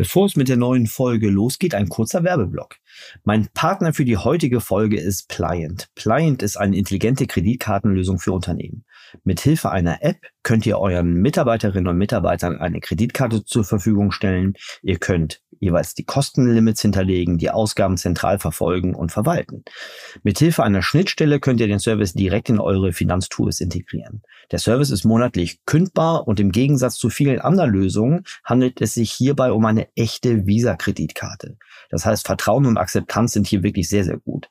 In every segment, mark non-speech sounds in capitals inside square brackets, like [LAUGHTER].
Bevor es mit der neuen Folge losgeht, ein kurzer Werbeblock. Mein Partner für die heutige Folge ist Pliant. Pliant ist eine intelligente Kreditkartenlösung für Unternehmen. Mit Hilfe einer App könnt ihr euren Mitarbeiterinnen und Mitarbeitern eine Kreditkarte zur Verfügung stellen. Ihr könnt jeweils die Kostenlimits hinterlegen, die Ausgaben zentral verfolgen und verwalten. Mit Hilfe einer Schnittstelle könnt ihr den Service direkt in eure Finanztools integrieren. Der Service ist monatlich kündbar und im Gegensatz zu vielen anderen Lösungen handelt es sich hierbei um eine echte Visa-Kreditkarte. Das heißt, Vertrauen und Akzeptanz sind hier wirklich sehr, sehr gut.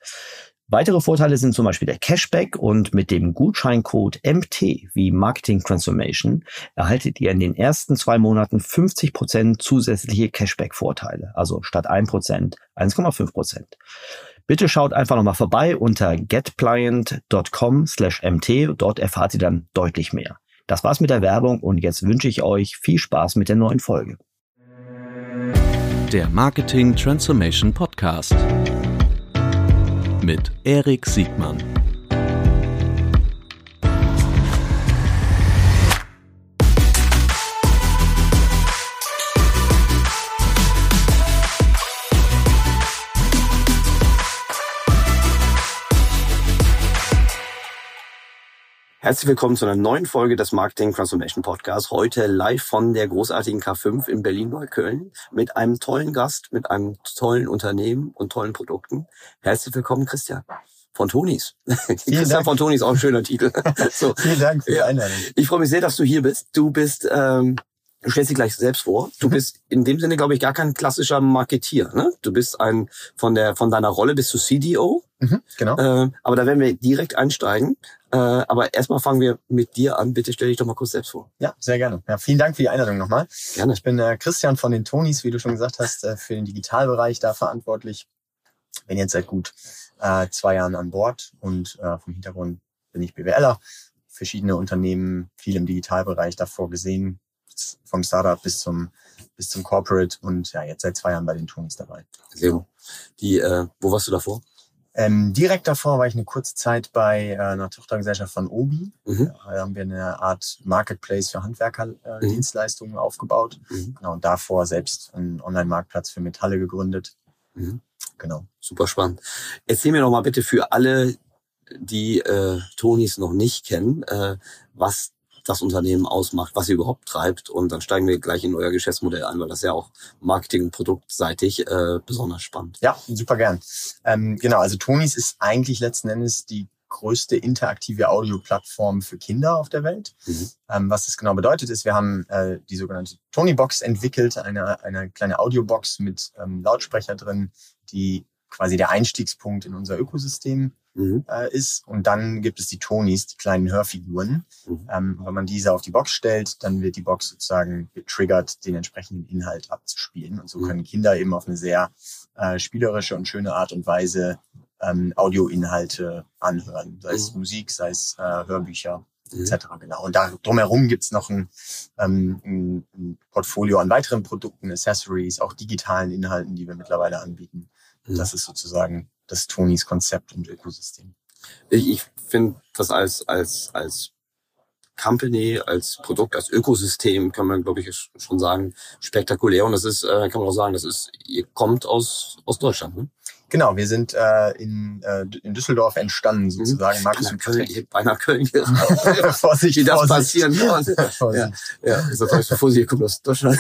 Weitere Vorteile sind zum Beispiel der Cashback und mit dem Gutscheincode MT wie Marketing Transformation erhaltet ihr in den ersten zwei Monaten 50 Prozent zusätzliche Cashback-Vorteile. Also statt 1% 1,5%. Bitte schaut einfach nochmal vorbei unter getpliant.com slash mt. Dort erfahrt ihr dann deutlich mehr. Das war's mit der Werbung und jetzt wünsche ich euch viel Spaß mit der neuen Folge. Der Marketing Transformation Podcast mit Erik Siegmann. Herzlich willkommen zu einer neuen Folge des Marketing Transformation Podcasts. Heute live von der großartigen K5 in Berlin-Neukölln mit einem tollen Gast, mit einem tollen Unternehmen und tollen Produkten. Herzlich willkommen, Christian. Von Tonis. [LAUGHS] Christian Dank. von Tonis, auch ein schöner Titel. [LAUGHS] so. Vielen Dank für die Einladung. Ich freue mich sehr, dass du hier bist. Du bist ähm, Du stellst dich gleich selbst vor. Du mhm. bist in dem Sinne, glaube ich, gar kein klassischer Marketier. Ne? Du bist ein von der von deiner Rolle bist du CDO. Mhm, genau. Äh, aber da werden wir direkt einsteigen. Äh, aber erstmal fangen wir mit dir an. Bitte stell dich doch mal kurz selbst vor. Ja, sehr gerne. Ja, vielen Dank für die Einladung nochmal. Gerne. Ich bin äh, Christian von den Tonis, wie du schon gesagt hast, äh, für den Digitalbereich da verantwortlich. Bin jetzt seit gut äh, zwei Jahren an Bord und äh, vom Hintergrund bin ich BWLer. Verschiedene Unternehmen, viel im Digitalbereich davor gesehen, vom Startup bis zum bis zum Corporate und ja jetzt seit zwei Jahren bei den Tonis dabei. Sehr gut. Die, äh, wo warst du davor? Ähm, direkt davor war ich eine kurze Zeit bei äh, einer Tochtergesellschaft von Obi. Mhm. Da haben wir eine Art Marketplace für Handwerkerdienstleistungen äh, mhm. aufgebaut. Mhm. Genau, und davor selbst einen Online-Marktplatz für Metalle gegründet. Mhm. Genau. Super spannend. Erzähl mir noch mal bitte für alle, die äh, Tonis noch nicht kennen, äh, was das Unternehmen ausmacht, was ihr überhaupt treibt. Und dann steigen wir gleich in euer Geschäftsmodell ein, weil das ja auch Marketing- und Produktseitig äh, besonders spannend. Ja, super gern. Ähm, genau, also Tonis ist eigentlich letzten Endes die größte interaktive Audioplattform für Kinder auf der Welt. Mhm. Ähm, was das genau bedeutet, ist, wir haben äh, die sogenannte Tony-Box entwickelt, eine, eine kleine Audiobox mit ähm, Lautsprecher drin, die quasi der Einstiegspunkt in unser Ökosystem mhm. äh, ist. Und dann gibt es die Tonis, die kleinen Hörfiguren. Mhm. Ähm, wenn man diese auf die Box stellt, dann wird die Box sozusagen getriggert, den entsprechenden Inhalt abzuspielen. Und so mhm. können Kinder eben auf eine sehr äh, spielerische und schöne Art und Weise ähm, Audioinhalte anhören. Sei es mhm. Musik, sei es äh, Hörbücher mhm. etc. Genau. Und da drumherum gibt's noch ein, ähm, ein Portfolio an weiteren Produkten, Accessories, auch digitalen Inhalten, die wir mittlerweile anbieten. Das ist sozusagen das Tonis Konzept und Ökosystem. Ich, ich finde das als, als, als Company, als Produkt, als Ökosystem, kann man, glaube ich, schon sagen, spektakulär. Und das ist, äh, kann man auch sagen, das ist, ihr kommt aus, aus Deutschland, ne? Genau, wir sind äh, in, äh, in Düsseldorf entstanden mhm. sozusagen. Mhm. Markus und Köln, ich [LAUGHS] beinahe Köln. [LAUGHS] Vorsicht, Wie das Vorsicht. passieren [LAUGHS] kann. Ja, ja, ist natürlich so Vorsicht, ihr kommt aus Deutschland.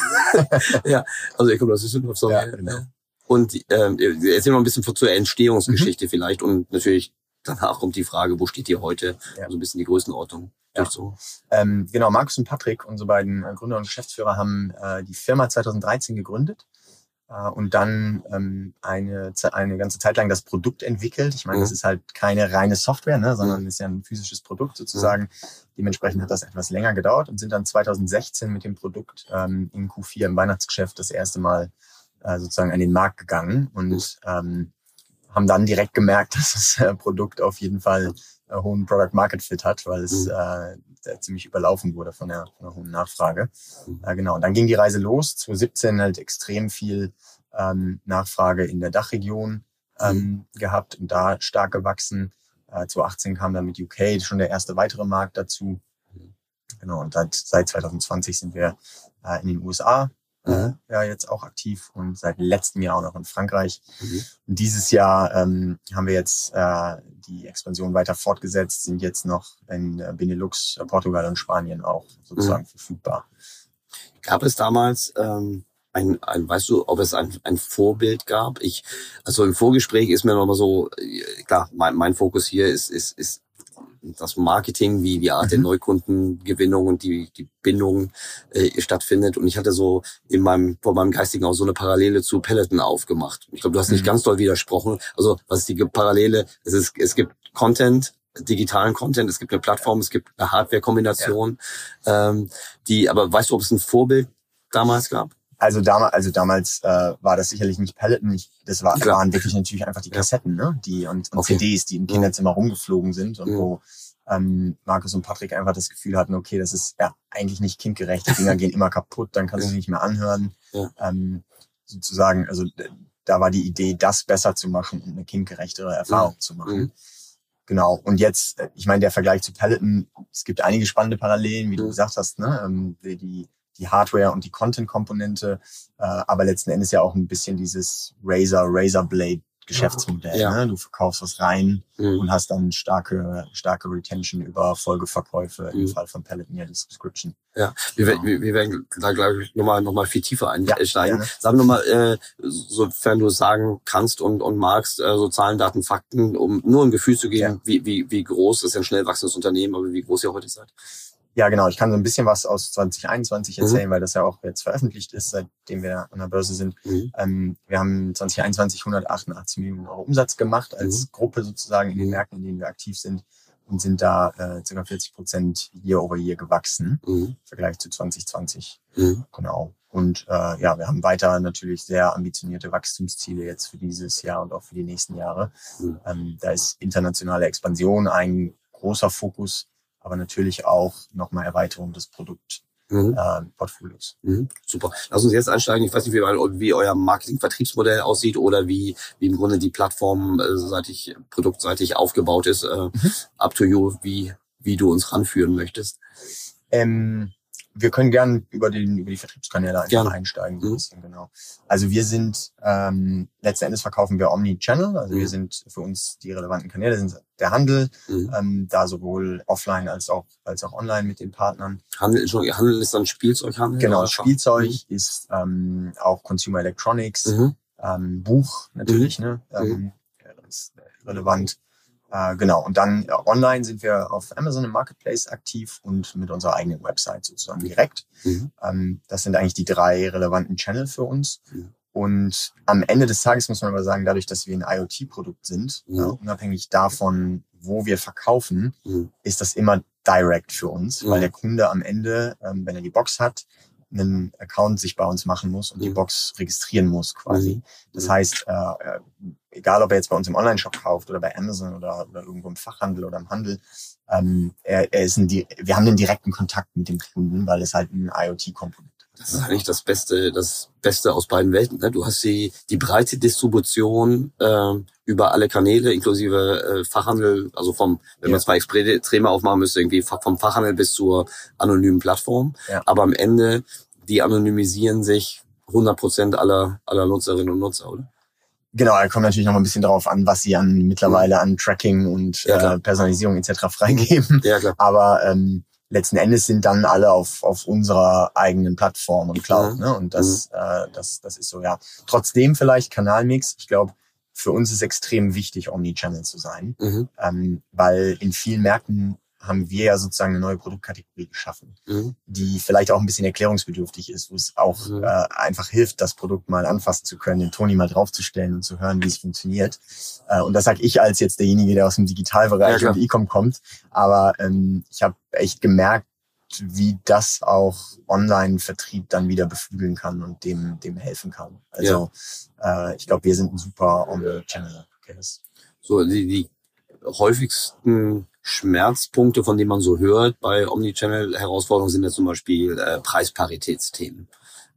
ja, also ihr kommt aus Düsseldorf, sorry. Ja, genau. Und ähm, erzähl mal ein bisschen zur Entstehungsgeschichte mhm. vielleicht und natürlich danach kommt die Frage, wo steht ihr heute? Ja. Also ein bisschen die Größenordnung. Ja. So. Ähm, genau, Markus und Patrick, unsere beiden äh, Gründer und Geschäftsführer, haben äh, die Firma 2013 gegründet äh, und dann ähm, eine, eine ganze Zeit lang das Produkt entwickelt. Ich meine, mhm. das ist halt keine reine Software, ne, sondern mhm. ist ja ein physisches Produkt sozusagen. Mhm. Dementsprechend hat das etwas länger gedauert und sind dann 2016 mit dem Produkt ähm, in Q4 im Weihnachtsgeschäft das erste Mal äh, sozusagen an den Markt gegangen und ähm, haben dann direkt gemerkt, [LAUGHS] dass das äh, Produkt auf jeden Fall äh, hohen Product Market Fit hat, weil es mhm. äh, ziemlich überlaufen wurde von der, von der hohen Nachfrage. Mhm. Äh, genau. Und dann ging die Reise los. 2017 halt extrem viel ähm, Nachfrage in der Dachregion ähm, mhm. gehabt und da stark gewachsen. Äh, 2018 kam dann mit UK schon der erste weitere Markt dazu. Genau. Und seit, seit 2020 sind wir äh, in den USA äh, ja jetzt auch aktiv und seit letztem Jahr auch noch in Frankreich. Mhm. Und dieses Jahr ähm, haben wir jetzt äh, die Expansion weiter fortgesetzt, sind jetzt noch in äh, Benelux, äh, Portugal und Spanien auch sozusagen mhm. verfügbar. Gab es damals ähm, ein, ein, weißt du, ob es ein, ein Vorbild gab? Ich, also im Vorgespräch ist mir nochmal so, klar, mein, mein Fokus hier ist, ist, ist das Marketing, wie die Art mhm. der Neukundengewinnung und die, die Bindung äh, stattfindet. Und ich hatte so in meinem, vor meinem Geistigen auch so eine Parallele zu Peloton aufgemacht. Ich glaube, du hast nicht mhm. ganz doll widersprochen. Also, was ist die Parallele? Es ist, es gibt Content, digitalen Content, es gibt eine Plattform, es gibt eine Hardware-Kombination, ja. ähm, die, aber weißt du, ob es ein Vorbild damals gab? Also damals, also damals äh, war das sicherlich nicht Peloton, nicht, das war, waren wirklich natürlich einfach die Kassetten, ne? Die und, und okay. CDs, die im Kinderzimmer rumgeflogen sind und mhm. wo ähm, Markus und Patrick einfach das Gefühl hatten, okay, das ist ja eigentlich nicht kindgerecht, die Dinger [LAUGHS] gehen immer kaputt, dann kannst du sie nicht mehr anhören. Ja. Ähm, sozusagen, also da war die Idee, das besser zu machen und eine kindgerechtere Erfahrung mhm. zu machen. Mhm. Genau. Und jetzt, ich meine, der Vergleich zu Peloton, es gibt einige spannende Parallelen, wie du gesagt hast, ne? Ähm, die, die Hardware und die Content-Komponente, äh, aber letzten Endes ja auch ein bisschen dieses Razer, Razer Blade Geschäftsmodell. Ja. Ne? Du verkaufst was rein mhm. und hast dann starke, starke Retention über Folgeverkäufe mhm. im Fall von ja die Subscription. Ja, wir, genau. wir, wir werden da glaube ich nochmal noch mal viel tiefer einsteigen. Ja, Sag nochmal, äh, sofern du sagen kannst und, und magst, äh, so Zahlen, Daten, Fakten, um nur ein Gefühl zu geben, ja. wie, wie, wie groß ist ein schnell wachsendes Unternehmen, aber wie groß ihr heute seid. Ja, genau. Ich kann so ein bisschen was aus 2021 mhm. erzählen, mhm. weil das ja auch jetzt veröffentlicht ist, seitdem wir an der Börse sind. Mhm. Ähm, wir haben 2021 188 Millionen Euro Umsatz gemacht als mhm. Gruppe sozusagen in den Märkten, in denen wir aktiv sind und sind da äh, ca. 40 Prozent year over year gewachsen mhm. im Vergleich zu 2020. Mhm. Genau. Und äh, ja, wir haben weiter natürlich sehr ambitionierte Wachstumsziele jetzt für dieses Jahr und auch für die nächsten Jahre. Mhm. Ähm, da ist internationale Expansion ein großer Fokus aber natürlich auch nochmal Erweiterung des Produktportfolios. Mhm. Äh, mhm. Super. Lass uns jetzt einsteigen. Ich weiß nicht, wie, wie euer Marketing-Vertriebsmodell aussieht oder wie, wie im Grunde die Plattform äh, seitig, produktseitig aufgebaut ist. Äh, mhm. Up to you, wie, wie du uns ranführen möchtest. Ähm, wir können gern über, den, über die Vertriebskanäle einfach Gerne. einsteigen. So ein mhm. bisschen, genau. Also wir sind, ähm, letzten Endes verkaufen wir Omni-Channel. Also mhm. wir sind für uns die relevanten Kanäle sind der Handel, mhm. ähm, da sowohl offline als auch, als auch online mit den Partnern. Handel, Handel ist dann Spielzeughandel? Genau, Spielzeug mhm. ist ähm, auch Consumer Electronics, mhm. ähm, Buch natürlich, mhm. ne? Ähm, ja, das ist relevant. Äh, genau, und dann äh, online sind wir auf Amazon im Marketplace aktiv und mit unserer eigenen Website sozusagen direkt. Mhm. Ähm, das sind eigentlich die drei relevanten Channel für uns. Mhm. Und am Ende des Tages muss man aber sagen, dadurch, dass wir ein IoT-Produkt sind, mhm. äh, unabhängig davon, wo wir verkaufen, ist das immer direct für uns, weil der Kunde am Ende, ähm, wenn er die Box hat, einen Account sich bei uns machen muss und die mhm. Box registrieren muss quasi. Mhm. Das heißt, äh, äh, egal ob er jetzt bei uns im Online-Shop kauft oder bei Amazon oder, oder irgendwo im Fachhandel oder im Handel, ähm, er, er ist ein, wir haben den direkten Kontakt mit dem Kunden, weil es halt ein IoT-Komponent das ist eigentlich das Beste, das Beste aus beiden Welten. Ne? Du hast die, die breite Distribution äh, über alle Kanäle, inklusive äh, Fachhandel, also vom, wenn ja. man zwei Extreme aufmachen müsste, irgendwie vom Fachhandel bis zur anonymen Plattform. Ja. Aber am Ende, die anonymisieren sich 100 Prozent aller, aller Nutzerinnen und Nutzer, oder? Genau, da kommt natürlich noch mal ein bisschen darauf an, was sie an mittlerweile an Tracking und ja, äh, Personalisierung etc. freigeben. Ja, klar. Aber ähm, letzten Endes sind dann alle auf, auf unserer eigenen Plattform und Cloud. Mhm. Ne? Und das, mhm. äh, das, das ist so, ja. Trotzdem vielleicht Kanalmix. Ich glaube, für uns ist extrem wichtig, Omnichannel zu sein, mhm. ähm, weil in vielen Märkten haben wir ja sozusagen eine neue Produktkategorie geschaffen, mhm. die vielleicht auch ein bisschen erklärungsbedürftig ist, wo es auch mhm. äh, einfach hilft, das Produkt mal anfassen zu können, den Toni mal draufzustellen und zu hören, wie es funktioniert. Äh, und das sage ich als jetzt derjenige, der aus dem Digitalbereich ja, und E-Com kommt. Aber ähm, ich habe echt gemerkt, wie das auch Online-Vertrieb dann wieder beflügeln kann und dem, dem helfen kann. Also ja. äh, ich glaube, wir sind ein super Omni-Channel-Case. So, die, die häufigsten Schmerzpunkte, von denen man so hört bei Omnichannel-Herausforderungen, sind ja zum Beispiel äh, Preisparitätsthemen.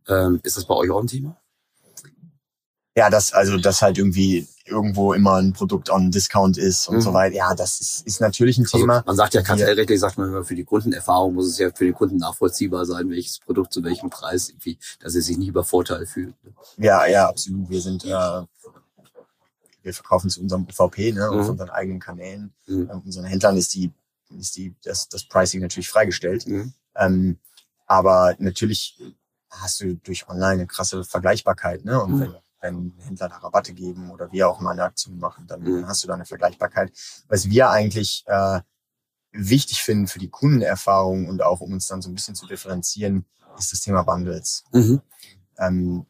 Ähm, ist das bei euch auch ein Thema? Ja, das, also das halt irgendwie irgendwo immer ein Produkt on Discount ist und Mhm. so weiter. Ja, das ist, ist natürlich ein Thema. Also man sagt ja kartellrechtlich, sagt man immer, für die Kundenerfahrung muss es ja für den Kunden nachvollziehbar sein, welches Produkt zu welchem Preis irgendwie, dass er sich nicht übervorteilt fühlt. Ja, ja, absolut. Wir sind, äh, wir verkaufen zu unserem UVP, ne, auf Mhm. unseren eigenen Kanälen. Mhm. Ähm, unseren Händlern ist die, ist die, das, das Pricing natürlich freigestellt. Mhm. Ähm, aber natürlich hast du durch Online eine krasse Vergleichbarkeit, ne? Und Mhm. wenn, wenn Händler da Rabatte geben oder wir auch mal eine Aktion machen, dann Mhm. hast du da eine Vergleichbarkeit. Was wir eigentlich äh, wichtig finden für die Kundenerfahrung und auch um uns dann so ein bisschen zu differenzieren, ist das Thema Bundles. Mhm. Ähm,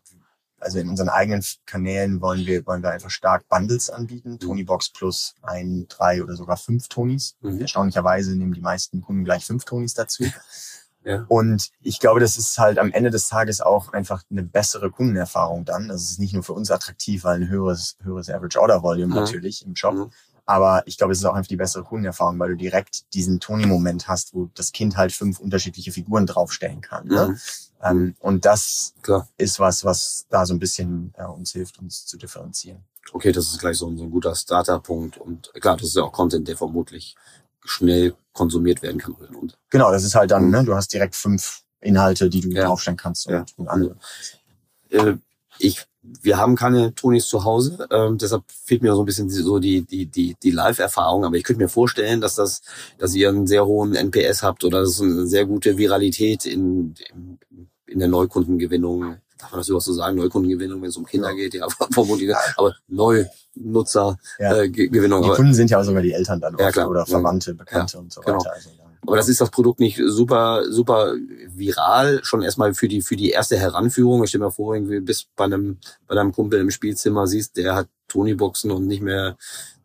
also in unseren eigenen Kanälen wollen wir, wollen wir einfach stark Bundles anbieten. Tony Box plus ein, drei oder sogar fünf Tonys. Mhm. Erstaunlicherweise nehmen die meisten Kunden gleich fünf Tonys dazu. [LAUGHS] Ja. Und ich glaube, das ist halt am Ende des Tages auch einfach eine bessere Kundenerfahrung dann. Also es ist nicht nur für uns attraktiv, weil ein höheres, höheres Average Order Volume Mhm. natürlich im Shop. Mhm. Aber ich glaube, es ist auch einfach die bessere Kundenerfahrung, weil du direkt diesen Tony-Moment hast, wo das Kind halt fünf unterschiedliche Figuren draufstellen kann. Ne? Mhm. Ähm, und das Klar. ist was, was da so ein bisschen ja, uns hilft, uns zu differenzieren. Okay, das ist gleich so ein, so ein guter Starterpunkt. Und klar, das ist ja auch Content, der vermutlich schnell konsumiert werden kann. Und Genau, das ist halt dann, Mhm. ne, du hast direkt fünf Inhalte, die du Ja. draufstellen kannst und, Ja. und andere. äh, ich, wir haben keine Tonis zu Hause, ähm, deshalb fehlt mir so ein bisschen die- so die die die die Live-Erfahrung. Aber ich könnte mir vorstellen, dass das, dass ihr einen sehr hohen NPS habt oder dass es eine sehr gute Viralität in in, in der Neukundengewinnung. Darf man das überhaupt so sagen? Neukundengewinnung, wenn es um Kinder Ja. geht, ja, [LAUGHS] vermutlich. Aber Neunutzergewinnung. Ja. Äh, Ge- Gewinnung. Die Kunden sind ja auch sogar die Eltern dann Ja, oft oder. Verwandte, Bekannte und so genau. weiter. Also, dann- aber das ist das Produkt nicht super, super viral, schon erstmal für die, für die erste Heranführung. Ich stell mir vor, irgendwie bis bei einem, bei deinem Kumpel im Spielzimmer siehst, der hat Tony-Boxen und nicht mehr,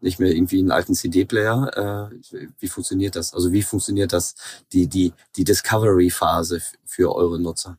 nicht mehr irgendwie einen alten CD-Player. Äh, wie funktioniert das? Also wie funktioniert das, die, die, die Discovery-Phase für eure Nutzer?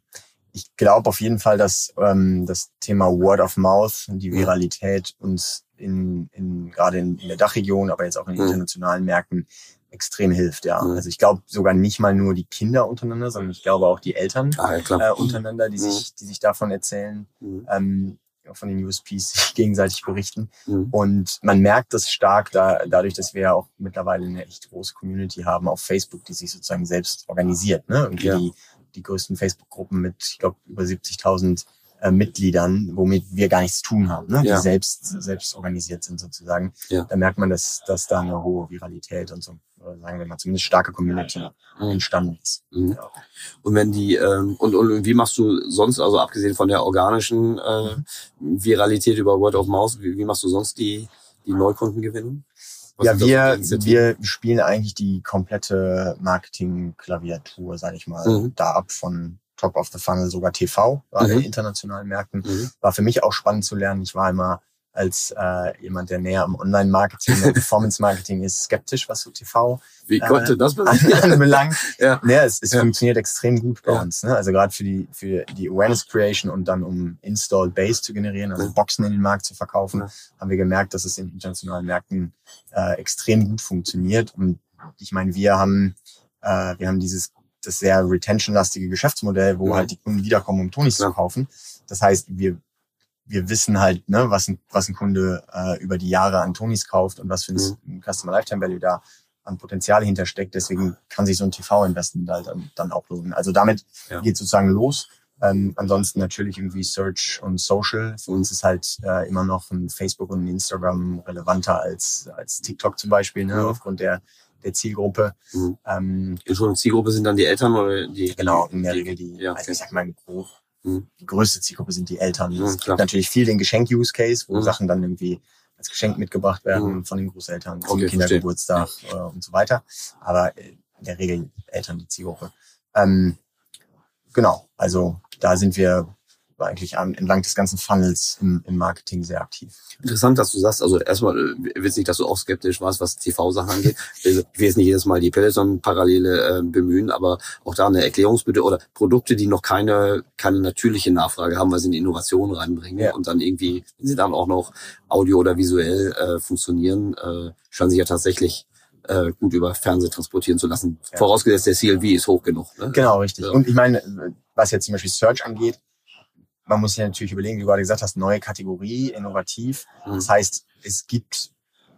ich glaube auf jeden Fall, dass ähm, das Thema Word of Mouth und die. Viralität uns in, in gerade in, in der Dachregion, aber jetzt auch in internationalen Märkten extrem hilft. Ja, Mhm. also ich glaube sogar nicht mal nur die Kinder untereinander, sondern ich glaube auch die Eltern Ah, ja, äh, untereinander, die Mhm. sich, die sich davon erzählen, Mhm. ähm, von den USPs [LAUGHS] sich gegenseitig berichten. Mhm. Und man merkt das stark da, dadurch, dass wir ja auch mittlerweile eine echt große Community haben auf Facebook, die sich sozusagen selbst organisiert. Ne? Irgendwie Ja. die, die größten Facebook-Gruppen mit, ich glaube, über 70.000 äh, Mitgliedern, womit wir gar nichts zu tun haben, ne? Ja. die selbst, selbst organisiert sind sozusagen. Ja. Da merkt man, dass, dass da eine hohe Viralität und so, oder sagen wir mal, zumindest starke Community Mhm. entstanden ist. Mhm. Ja. Und wenn die ähm, und, und wie machst du sonst, also abgesehen von der organischen äh, Viralität über Word of Mouth, wie, wie machst du sonst die die Neukundengewinnung? Was Ja, wir, wir spielen eigentlich die komplette Marketing-Klaviatur, sage ich mal, Mhm. da ab von Top of the Funnel, sogar TV, gerade Mhm. in internationalen Märkten. Mhm. War für mich auch spannend zu lernen. Ich war immer als äh, jemand, der näher am Online-Marketing und [LAUGHS] Performance-Marketing ist, skeptisch, was so TV Wie äh, konnte das passieren? [LAUGHS] anbelangt. [LAUGHS] Ja. Ja, es, es Ja. funktioniert extrem gut bei Ja. uns. Ne? Also gerade für die, für die Awareness Creation und dann um Installed Base zu generieren, also Ja. Boxen in den Markt zu verkaufen, haben wir gemerkt, dass es in internationalen Märkten äh, extrem gut funktioniert. Und ich meine, wir haben, äh, wir haben dieses das sehr retention-lastige Geschäftsmodell, wo Ja. halt die Kunden wiederkommen, um Tonis Ja. zu kaufen. Das heißt, wir wir wissen halt, ne, was ein, was ein Kunde äh, über die Jahre an Tonis kauft und was für ein Mhm. Customer Lifetime Value da an Potenzial hintersteckt. Deswegen kann sich so ein TV-Investment halt dann, dann auch lohnen. Also damit Ja. geht sozusagen los. Ähm, ansonsten natürlich irgendwie Search und Social. Für uns ist halt äh, immer noch ein Facebook und ein Instagram relevanter als, als TikTok zum Beispiel, ne, aufgrund der, der Zielgruppe. Mhm. Ähm, Entschuldigung, Zielgruppe sind dann die Eltern oder die? genau, in der die, Regel die, Ja, also okay. ich sag mal, grob, Mhm. die größte Zielgruppe sind die Eltern. Mhm, es klar. gibt natürlich viel den Geschenk-Use-Case, wo Mhm. Sachen dann irgendwie als Geschenk mitgebracht werden Mhm. von den Großeltern zum Okay, Kindergeburtstag äh, und so weiter. Aber äh, in der Regel Eltern die Zielgruppe. Ähm, genau, also da sind wir eigentlich an, entlang des ganzen Funnels im, im Marketing sehr aktiv. Interessant, dass du sagst, also erstmal äh, witzig, dass du auch skeptisch warst, was TV-Sachen angeht. Ich will jetzt nicht jedes Mal die Peloton-Parallele äh, bemühen, aber auch da eine Erklärungsbitte oder Produkte, die noch keine, keine natürliche Nachfrage haben, weil sie eine Innovation reinbringen Ja. und dann irgendwie, wenn sie dann auch noch audio oder visuell äh, funktionieren, äh, scheinen sich ja tatsächlich äh, gut über Fernseh transportieren zu lassen. Ja. Vorausgesetzt, der CLV ist hoch genug. Ne? Genau, richtig. Und ich meine, was jetzt zum Beispiel Search angeht, man muss sich natürlich überlegen, wie du gerade gesagt hast, neue Kategorie, innovativ. Mhm. Das heißt, es gibt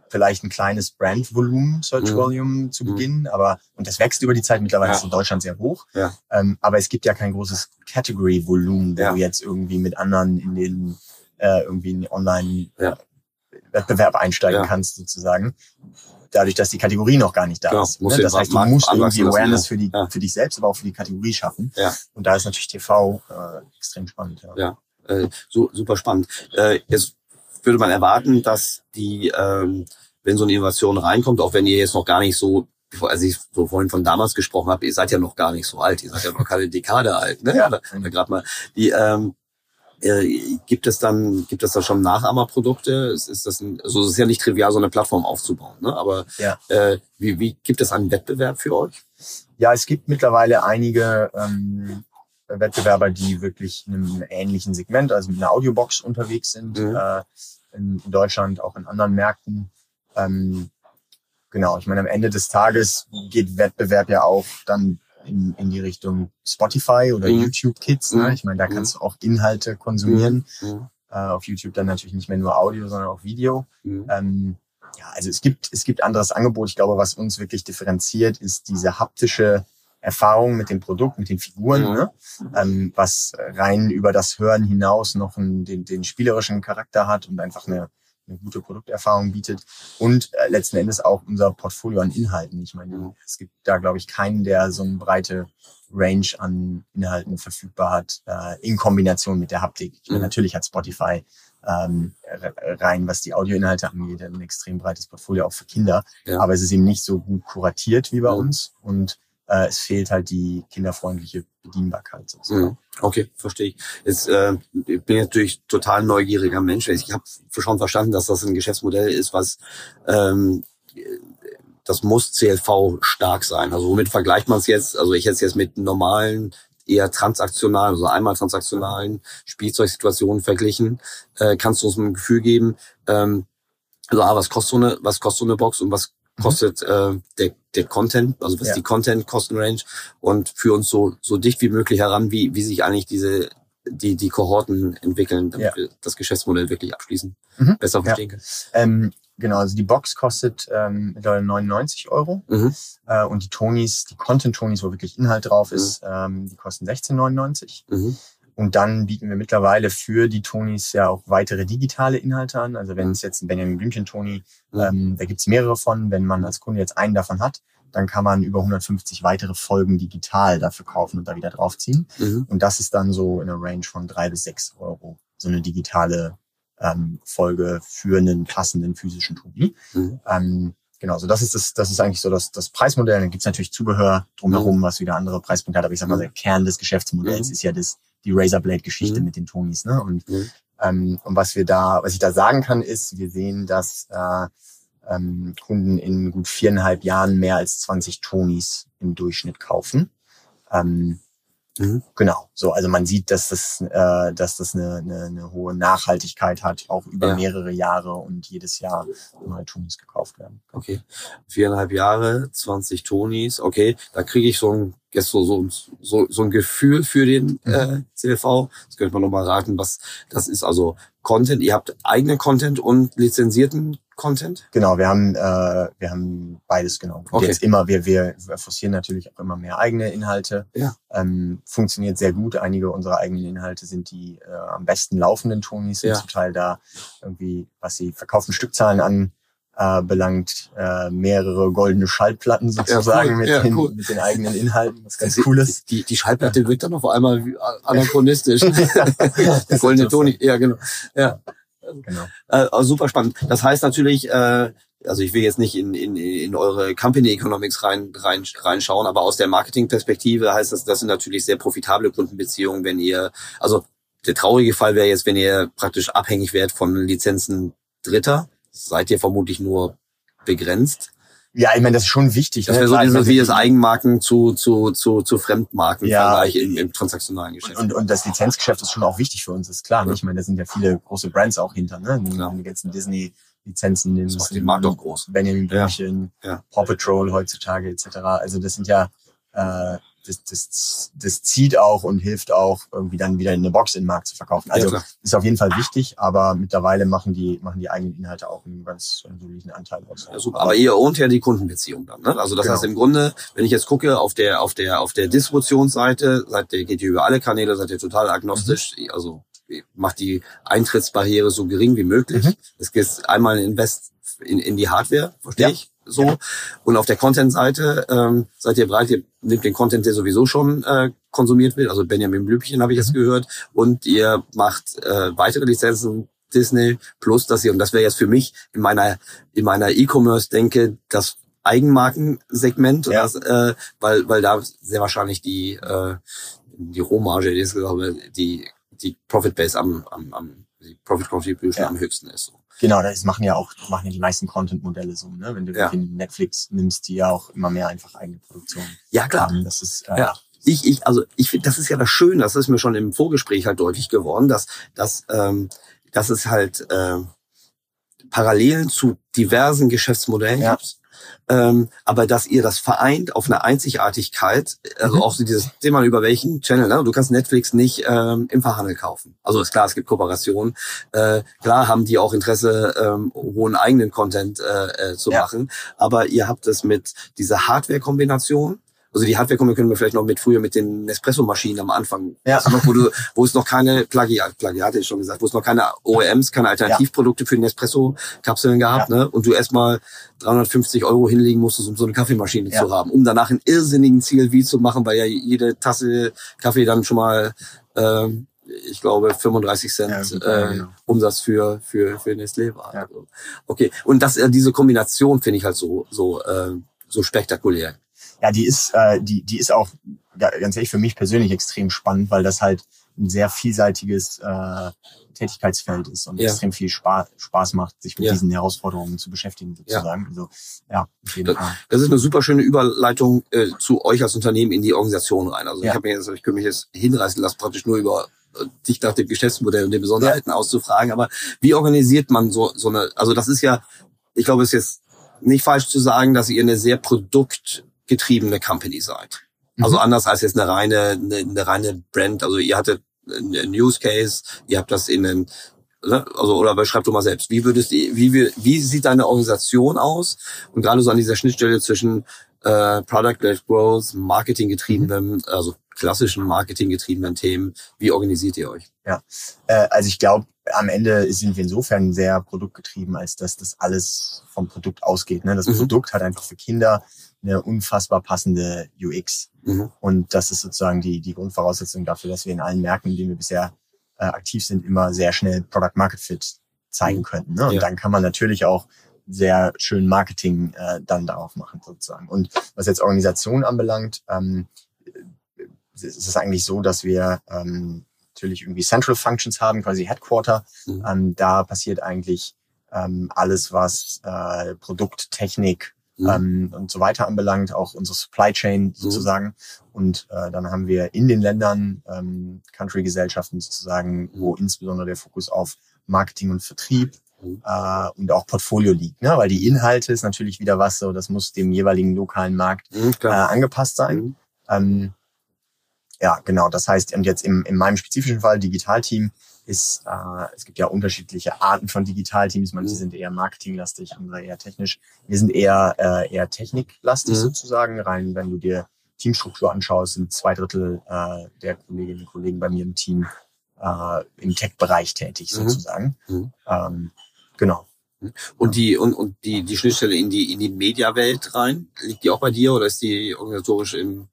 vielleicht ein kleines Brandvolumen, Search Mhm. Volume zu Mhm. Beginn, aber und das wächst über die Zeit. Mittlerweile Ja. ist in Deutschland sehr hoch. Ja. Ähm, aber es gibt ja kein großes Category-Volumen, wo Ja. du jetzt irgendwie mit anderen in den äh, irgendwie in den Ja. Online-Wettbewerb einsteigen kannst, sozusagen. Dadurch, dass die Kategorie noch gar nicht da Genau, ist. Ne? Das heißt, du musst irgendwie Awareness für, die, Ja. für dich selbst, aber auch für die Kategorie schaffen. Ja. Und da ist natürlich TV äh, extrem spannend. Ja. Ja. Äh, so, super spannend. Äh, jetzt würde man erwarten, dass die, ähm, wenn so eine Innovation reinkommt, auch wenn ihr jetzt noch gar nicht so, als ich so vorhin von damals gesprochen habe, ihr seid ja noch gar nicht so alt, ihr seid ja noch keine Dekade alt, ne? Ja. Oder, oder gerade mal. Die, ähm, äh, gibt es dann, gibt es da schon Nachahmerprodukte? Ist, ist das ein, also es ist ja nicht trivial, so eine Plattform aufzubauen, ne? Aber Ja. äh, wie, wie gibt es einen Wettbewerb für euch? Ja, es gibt mittlerweile einige ähm, Wettbewerber, die wirklich in einem ähnlichen Segment, also mit einer Audiobox unterwegs sind, Mhm. äh, in, in Deutschland, auch in anderen Märkten. Ähm, genau, ich meine, am Ende des Tages geht Wettbewerb ja auch dann in, in die Richtung Spotify oder Mhm. YouTube Kids. Mhm. Ne? Ich meine, da kannst du auch Inhalte konsumieren. Mhm. Äh, auf YouTube dann natürlich nicht mehr nur Audio, sondern auch Video. Mhm. Ähm, ja, also es gibt, es gibt anderes Angebot. Ich glaube, was uns wirklich differenziert, ist diese haptische Erfahrung mit dem Produkt, mit den Figuren, Mhm. ne? ähm, was rein über das Hören hinaus noch einen, den, den spielerischen Charakter hat und einfach eine, eine gute Produkterfahrung bietet und äh, letzten Endes auch unser Portfolio an Inhalten. Ich meine, Mhm. es gibt da, glaube ich, keinen, der so eine breite Range an Inhalten verfügbar hat, äh, in Kombination mit der Haptik. Ich meine, Mhm. natürlich hat Spotify ähm, re- rein, was die Audioinhalte angeht, ein extrem breites Portfolio auch für Kinder. Ja. Aber es ist eben nicht so gut kuratiert wie bei Mhm. uns und äh, es fehlt halt die kinderfreundliche Bedienbarkeit sozusagen. Mhm. Okay, verstehe ich. Jetzt äh, ich bin natürlich total neugieriger Mensch. Ich habe schon verstanden, dass das ein Geschäftsmodell ist, was ähm, das muss CLV stark sein. Also womit vergleicht man es jetzt? Also ich hätte es jetzt mit normalen eher transaktionalen, also einmal transaktionalen Spielzeugsituationen verglichen. Äh, kannst du uns ein Gefühl geben? Ähm, also A, was kostet so eine, was kostet so eine Box und was kostet äh, der, der Content, also was Ja. ist die Content-Kostenrange und für uns so, so dicht wie möglich heran, wie, wie sich eigentlich diese, die, die Kohorten entwickeln, damit Ja. wir das Geschäftsmodell wirklich abschließen, Mhm. besser Ja. verstehen können. Ähm, genau, also die Box kostet ähm, mittlerweile 99 Euro Mhm. äh, und die Tonys, die Content-Tonys, wo wirklich Inhalt drauf Mhm. ist, ähm, die kosten 16,99. Mhm. Und dann bieten wir mittlerweile für die Tonys ja auch weitere digitale Inhalte an. Also wenn Mhm. es jetzt ein Benjamin Blümchen Tony, Mhm. ähm, da gibt's mehrere von. Wenn man als Kunde jetzt einen davon hat, dann kann man über 150 weitere Folgen digital dafür kaufen und da wieder draufziehen. Mhm. Und das ist dann so in einer Range von drei bis sechs Euro. So eine digitale ähm, Folge für einen passenden physischen Toni. Mhm. Ähm, genau, so das ist das, das ist eigentlich so das, das Preismodell. Dann gibt's natürlich Zubehör drumherum, was wieder andere Preispunkte hat. Aber ich sag mal, Mhm. der Kern des Geschäftsmodells Mhm. ist ja das, die Razorblade-Geschichte Mhm. mit den Tonis. Ne? Und, Mhm. ähm, und was wir da, was ich da sagen kann, ist, wir sehen, dass äh, ähm, Kunden in gut viereinhalb Jahren mehr als 20 Tonis im Durchschnitt kaufen. Ähm, Mhm. Genau, so also man sieht, dass das, äh, dass das eine, eine, eine hohe Nachhaltigkeit hat, auch über Ja. mehrere Jahre und jedes Jahr neue Tonis gekauft werden. Okay. Viereinhalb Jahre, 20 Tonis, okay. Da kriege ich so ein, jetzt so, so, so, so ein Gefühl für den Mhm. äh, CLV. Das könnte man nochmal raten, was das ist. Also Content, ihr habt eigenen Content und lizenzierten Content? Genau, wir haben äh, wir haben beides genau. Okay. Jetzt immer, wir, wir forcieren natürlich auch immer mehr eigene Inhalte. Ja. Ähm, funktioniert sehr gut. Einige unserer eigenen Inhalte sind die äh, am besten laufenden Tonis, sind Ja. zum Teil da irgendwie, was die verkauften Stückzahlen an äh, belangt, äh, mehrere goldene Schallplatten sozusagen cool. mit, Ja, den, cool. mit den eigenen Inhalten, was ganz cool ist. Die, die Schallplatte wirkt dann auf einmal anachronistisch. [LAUGHS] Goldene. Toni, ja genau. Ja, Genau. äh, also super spannend. Das heißt natürlich, äh, also ich will jetzt nicht in, in, in eure Company Economics rein, rein, reinschauen, aber aus der Marketingperspektive heißt das, das sind natürlich sehr profitable Kundenbeziehungen, wenn ihr, also der traurige Fall wäre jetzt, wenn ihr praktisch abhängig wärt von Lizenzen Dritter, seid ihr vermutlich nur begrenzt. Ja, ich meine, das ist schon wichtig. Das ne? wäre so dieses wie das Eigenmarken zu, zu, zu, zu Fremdmarkenvergleich Ja, im, im transaktionalen Geschäft. Und, und das Lizenzgeschäft ist schon auch wichtig für uns, ist klar. Ne? Ich meine, da sind ja viele große Brands auch hinter. Ne? Klar. du die ganzen Disney-Lizenzen nimmst, Das macht den Markt doch groß. Benjamin Ja. Blümchen, Ja. Paw Patrol heutzutage etc. Also das sind ja äh, das, das, das zieht auch und hilft auch, irgendwie dann wieder in eine Box in den Markt zu verkaufen. Also klar. ist auf jeden Fall wichtig, aber mittlerweile machen die, machen die eigenen Inhalte auch einen ganz soliden Anteil aus. Ja, super. Aber ihr ownt ja die Kundenbeziehung dann, ne? Also das Genau. heißt im Grunde, wenn ich jetzt gucke auf der auf der auf der Distributionsseite, seid ihr geht ihr über alle Kanäle, seid ihr total agnostisch, Mhm. also macht die Eintrittsbarriere so gering wie möglich. Mhm. Es geht einmal Invest in, in die Hardware, verstehe Ja. ich so. Ja. Und auf der Content-Seite ähm, seid ihr bereit, ihr nehmt den Content, der sowieso schon äh, konsumiert wird, also Benjamin Blümchen habe ich Mhm. jetzt gehört, und ihr macht äh, weitere Lizenzen Disney plus, dass ihr, und das wäre jetzt für mich in meiner in meiner E-Commerce-Denke das Eigenmarkensegment, Ja. das, äh, weil weil da sehr wahrscheinlich die äh, die Rohmarge, die, die die Profit Base am, am, am die Profit Contribution Ja. am höchsten ist. So. Genau, das machen ja auch, machen ja die meisten Content-Modelle so, ne? Wenn du Ja. Netflix nimmst, die ja auch immer mehr einfach eigene Produktion Ja klar. haben. Das ist, äh, Ja. Ich, ich, also ich finde, das ist ja das Schöne, das ist mir schon im Vorgespräch halt deutlich geworden, dass, dass, ähm, dass es halt ähm, Parallelen zu diversen Geschäftsmodellen Ja. gibt. Ähm, aber dass ihr das vereint auf eine Einzigartigkeit, also Mhm. auch so dieses Thema über welchen Channel, ne? du kannst Netflix nicht ähm, im Fachhandel kaufen. Also ist klar, es gibt Kooperationen. Äh, klar haben die auch Interesse, ähm, hohen eigenen Content äh, äh, zu Ja. machen, aber ihr habt es mit dieser Hardware-Kombination, also die Hardware-Kombination können wir vielleicht noch mit früher mit den Nespresso-Maschinen am Anfang, Ja. Du noch, wo, du, wo es noch keine Plagiat, Plagiate ist schon gesagt, wo es noch keine OEMs, keine Alternativprodukte für Nespresso-Kapseln gab, Ja. ne? Und du erstmal 350 Euro hinlegen musstest, um so eine Kaffeemaschine Ja. zu haben, um danach einen irrsinnigen CLV zu machen, weil ja jede Tasse Kaffee dann schon mal ähm, ich glaube 35 Cent Ja, äh, genau. Umsatz für für für Nestlé war. Ja. Also, Okay, und das äh, diese Kombination finde ich halt so so äh, so spektakulär. Ja, die ist, äh, die, die ist auch ja, ganz ehrlich für mich persönlich extrem spannend, weil das halt ein sehr vielseitiges äh, Tätigkeitsfeld ist und Ja. extrem viel Spaß, Spaß macht, sich mit Ja. diesen Herausforderungen zu beschäftigen, sozusagen. Also ja, auf jeden Das- Fall. Das ist eine super schöne Überleitung äh, zu euch als Unternehmen in die Organisation rein. Also ich Ja. habe mir jetzt, ich könnte mich jetzt hinreißen lassen, praktisch nur über äh, dich nach dem Geschäftsmodell und den Besonderheiten auszufragen. Aber wie organisiert man so, so eine, also das ist ja, ich glaube, es ist jetzt nicht falsch zu sagen, dass ihr eine sehr produktgetriebene Company seid. Also Mhm. anders als jetzt eine reine, eine, eine reine Brand. Also ihr hattet einen Use Case, ihr habt das in einen ne? also oder beschreib du mal selbst, wie würdest du, wie wie, sieht deine Organisation aus und gerade so an dieser Schnittstelle zwischen äh, Product-led Growth, Marketing-getriebenen, also klassischen Marketing-getriebenen Themen, wie organisiert ihr euch? Äh, also ich glaube, am Ende sind wir insofern sehr produktgetrieben, als dass das alles vom Produkt ausgeht. Ne? Das Mhm. Produkt hat einfach für Kinder eine unfassbar passende UX. Mhm. Und das ist sozusagen die, die Grundvoraussetzung dafür, dass wir in allen Märkten, in denen wir bisher äh, aktiv sind, immer sehr schnell Product Market Fit zeigen können. Ne? Und Ja. dann kann man natürlich auch sehr schön Marketing äh, dann darauf machen sozusagen. Und was jetzt Organisation anbelangt, ähm, es ist eigentlich so, dass wir ähm, natürlich irgendwie Central Functions haben, quasi Headquarter. Mhm. Ähm, da passiert eigentlich ähm, alles, was äh, Produkt, Technik Mhm. ähm, und so weiter anbelangt, auch unsere Supply Chain sozusagen. Und äh, dann haben wir in den Ländern ähm, Country-Gesellschaften sozusagen, wo insbesondere der Fokus auf Marketing und Vertrieb Mhm. äh, und auch Portfolio liegt. Ne? Weil die Inhalte ist natürlich wieder was so, das muss dem jeweiligen lokalen Markt Mhm, äh, angepasst sein. Mhm. Ähm, ja, genau. Das heißt, und jetzt im, in meinem spezifischen Fall, Digitalteam, ist, äh, es gibt ja unterschiedliche Arten von Digitalteams. Manche Mhm. sind eher marketinglastig, andere eher technisch. Wir sind eher, äh, eher techniklastig Mhm. sozusagen. Rein, wenn du dir Teamstruktur anschaust, sind zwei Drittel äh, der Kolleginnen und Kollegen bei mir im Team äh, im Tech-Bereich tätig Mhm. sozusagen. Mhm. Ähm, genau. Und die und, und die die Schnittstelle in die in die Mediawelt rein, liegt die auch bei dir oder ist die organisatorisch anderen?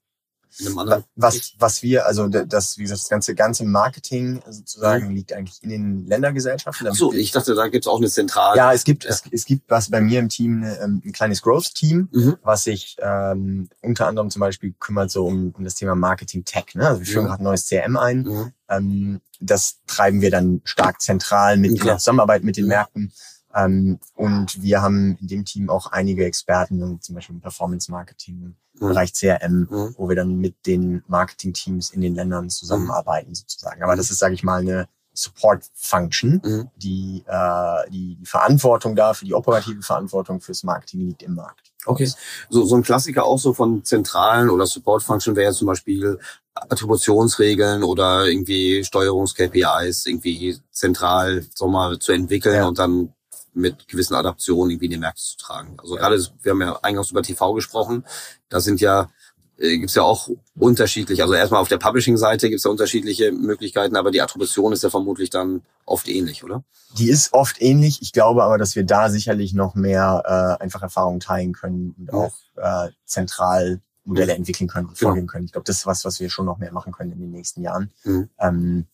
Was, was wir, also das, wie gesagt, das ganze, ganze Marketing sozusagen liegt eigentlich in den Ländergesellschaften. Ach so, ich dachte, da gibt's auch eine zentrale. ja, es gibt, Ja. es, es gibt was bei mir im Team, eine, ähm, ein kleines Growth-Team, Mhm. was sich ähm, unter anderem zum Beispiel kümmert so um, um das Thema Marketing Tech. Ne? Also wir führen Mhm. gerade ein neues CRM ein. Mhm. Ähm, das treiben wir dann stark zentral mit in der Zusammenarbeit mit den Mhm. Märkten. Ähm, und wir haben in dem Team auch einige Experten, um zum Beispiel im Performance Marketing, im Mhm. Bereich CRM, Mhm. wo wir dann mit den Marketing-Teams in den Ländern zusammenarbeiten sozusagen. Aber das ist, sage ich mal, eine Support Function. Mhm. Die, äh, die, die Verantwortung dafür, die operative Verantwortung fürs Marketing liegt im Markt. Okay. So, so ein Klassiker auch so von zentralen oder Support Function wäre zum Beispiel Attributionsregeln oder irgendwie Steuerungs-KPIs irgendwie zentral so mal zu entwickeln Ja. und dann mit gewissen Adaptionen irgendwie in die Märkte zu tragen. Also gerade, wir haben ja eingangs über TV gesprochen, da sind ja äh, gibt's ja auch unterschiedlich, also erstmal auf der Publishing-Seite gibt's ja unterschiedliche Möglichkeiten, aber die Attribution ist ja vermutlich dann oft ähnlich, oder? Die ist oft ähnlich. Ich glaube aber, dass wir da sicherlich noch mehr äh, einfach Erfahrungen teilen können und Ja. auch äh, zentral Modelle entwickeln können und Genau. vorgehen können. Ich glaube, das ist was, was wir schon noch mehr machen können in den nächsten Jahren. Mhm. Ähm,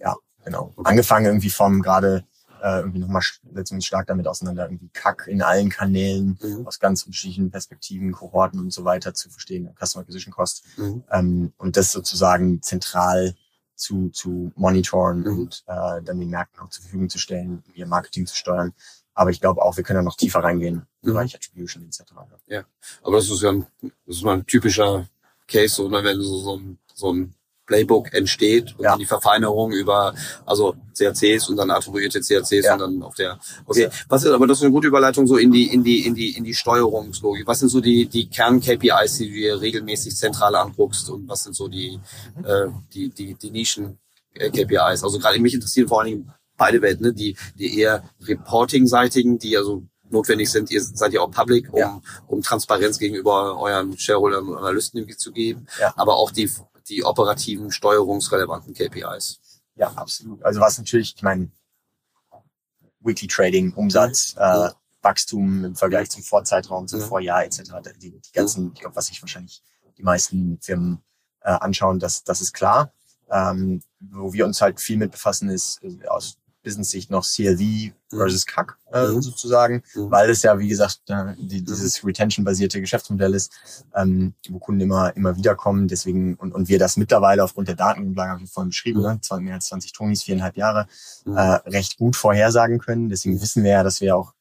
ja, genau. Okay. Angefangen irgendwie vom gerade äh, irgendwie nochmal setzen wir uns stark damit auseinander, irgendwie Kack in allen Kanälen Mhm. aus ganz unterschiedlichen Perspektiven, Kohorten und so weiter zu verstehen, Customer Acquisition Cost Mhm. ähm, und das sozusagen zentral zu, zu monitoren Mhm. und äh, dann den Märkten auch zur Verfügung zu stellen, ihr Marketing zu steuern. Aber ich glaube auch, wir können da noch tiefer reingehen im Mhm. Bereich Attribution etc. Aber das ist ja ein, das ist mal ein typischer Case, so, ne, wenn so, so, ein, so ein Playbook entsteht und Ja. dann die Verfeinerung über, also CACs und dann attribuierte CACs Ja. und dann auf der, okay. Was ist, aber das ist eine gute Überleitung so in die, in die, in die, in die Steuerungslogik. Was sind so die, die Kern-KPIs, die du dir regelmäßig zentral anguckst und was sind so die, äh, die, die, die Nischen-KPIs? Also gerade mich interessieren vor allen Dingen beide Welten, ne? die, die eher Reporting-seitigen, die also notwendig sind. Ihr seid ja auch public, um, Ja. um Transparenz gegenüber euren Shareholdern und Analysten irgendwie zu geben, Ja. aber auch die, die operativen, steuerungsrelevanten KPIs. Ja, absolut. Also was natürlich, ich meine, Weekly Trading, Umsatz, äh, Wachstum im Vergleich zum Vorzeitraum, zum Ja. Vorjahr etc. Die, die ganzen, ich glaube, was sich wahrscheinlich die meisten Firmen äh, anschauen, das, das ist klar. Ähm, wo wir uns halt viel mit befassen, ist äh, aus Business-Sicht noch CLV versus CAC äh, Mhm. sozusagen, Mhm. weil es ja, wie gesagt, äh, die, dieses Retention-basierte Geschäftsmodell ist, ähm, wo Kunden immer, immer wieder kommen. Deswegen, und, und wir das mittlerweile aufgrund der Datengrundlage, habe ich vorhin beschrieben, ne, 20, mehr als 20 Tonis, viereinhalb Jahre, Mhm. äh, recht gut vorhersagen können. Deswegen wissen wir ja, dass wir auch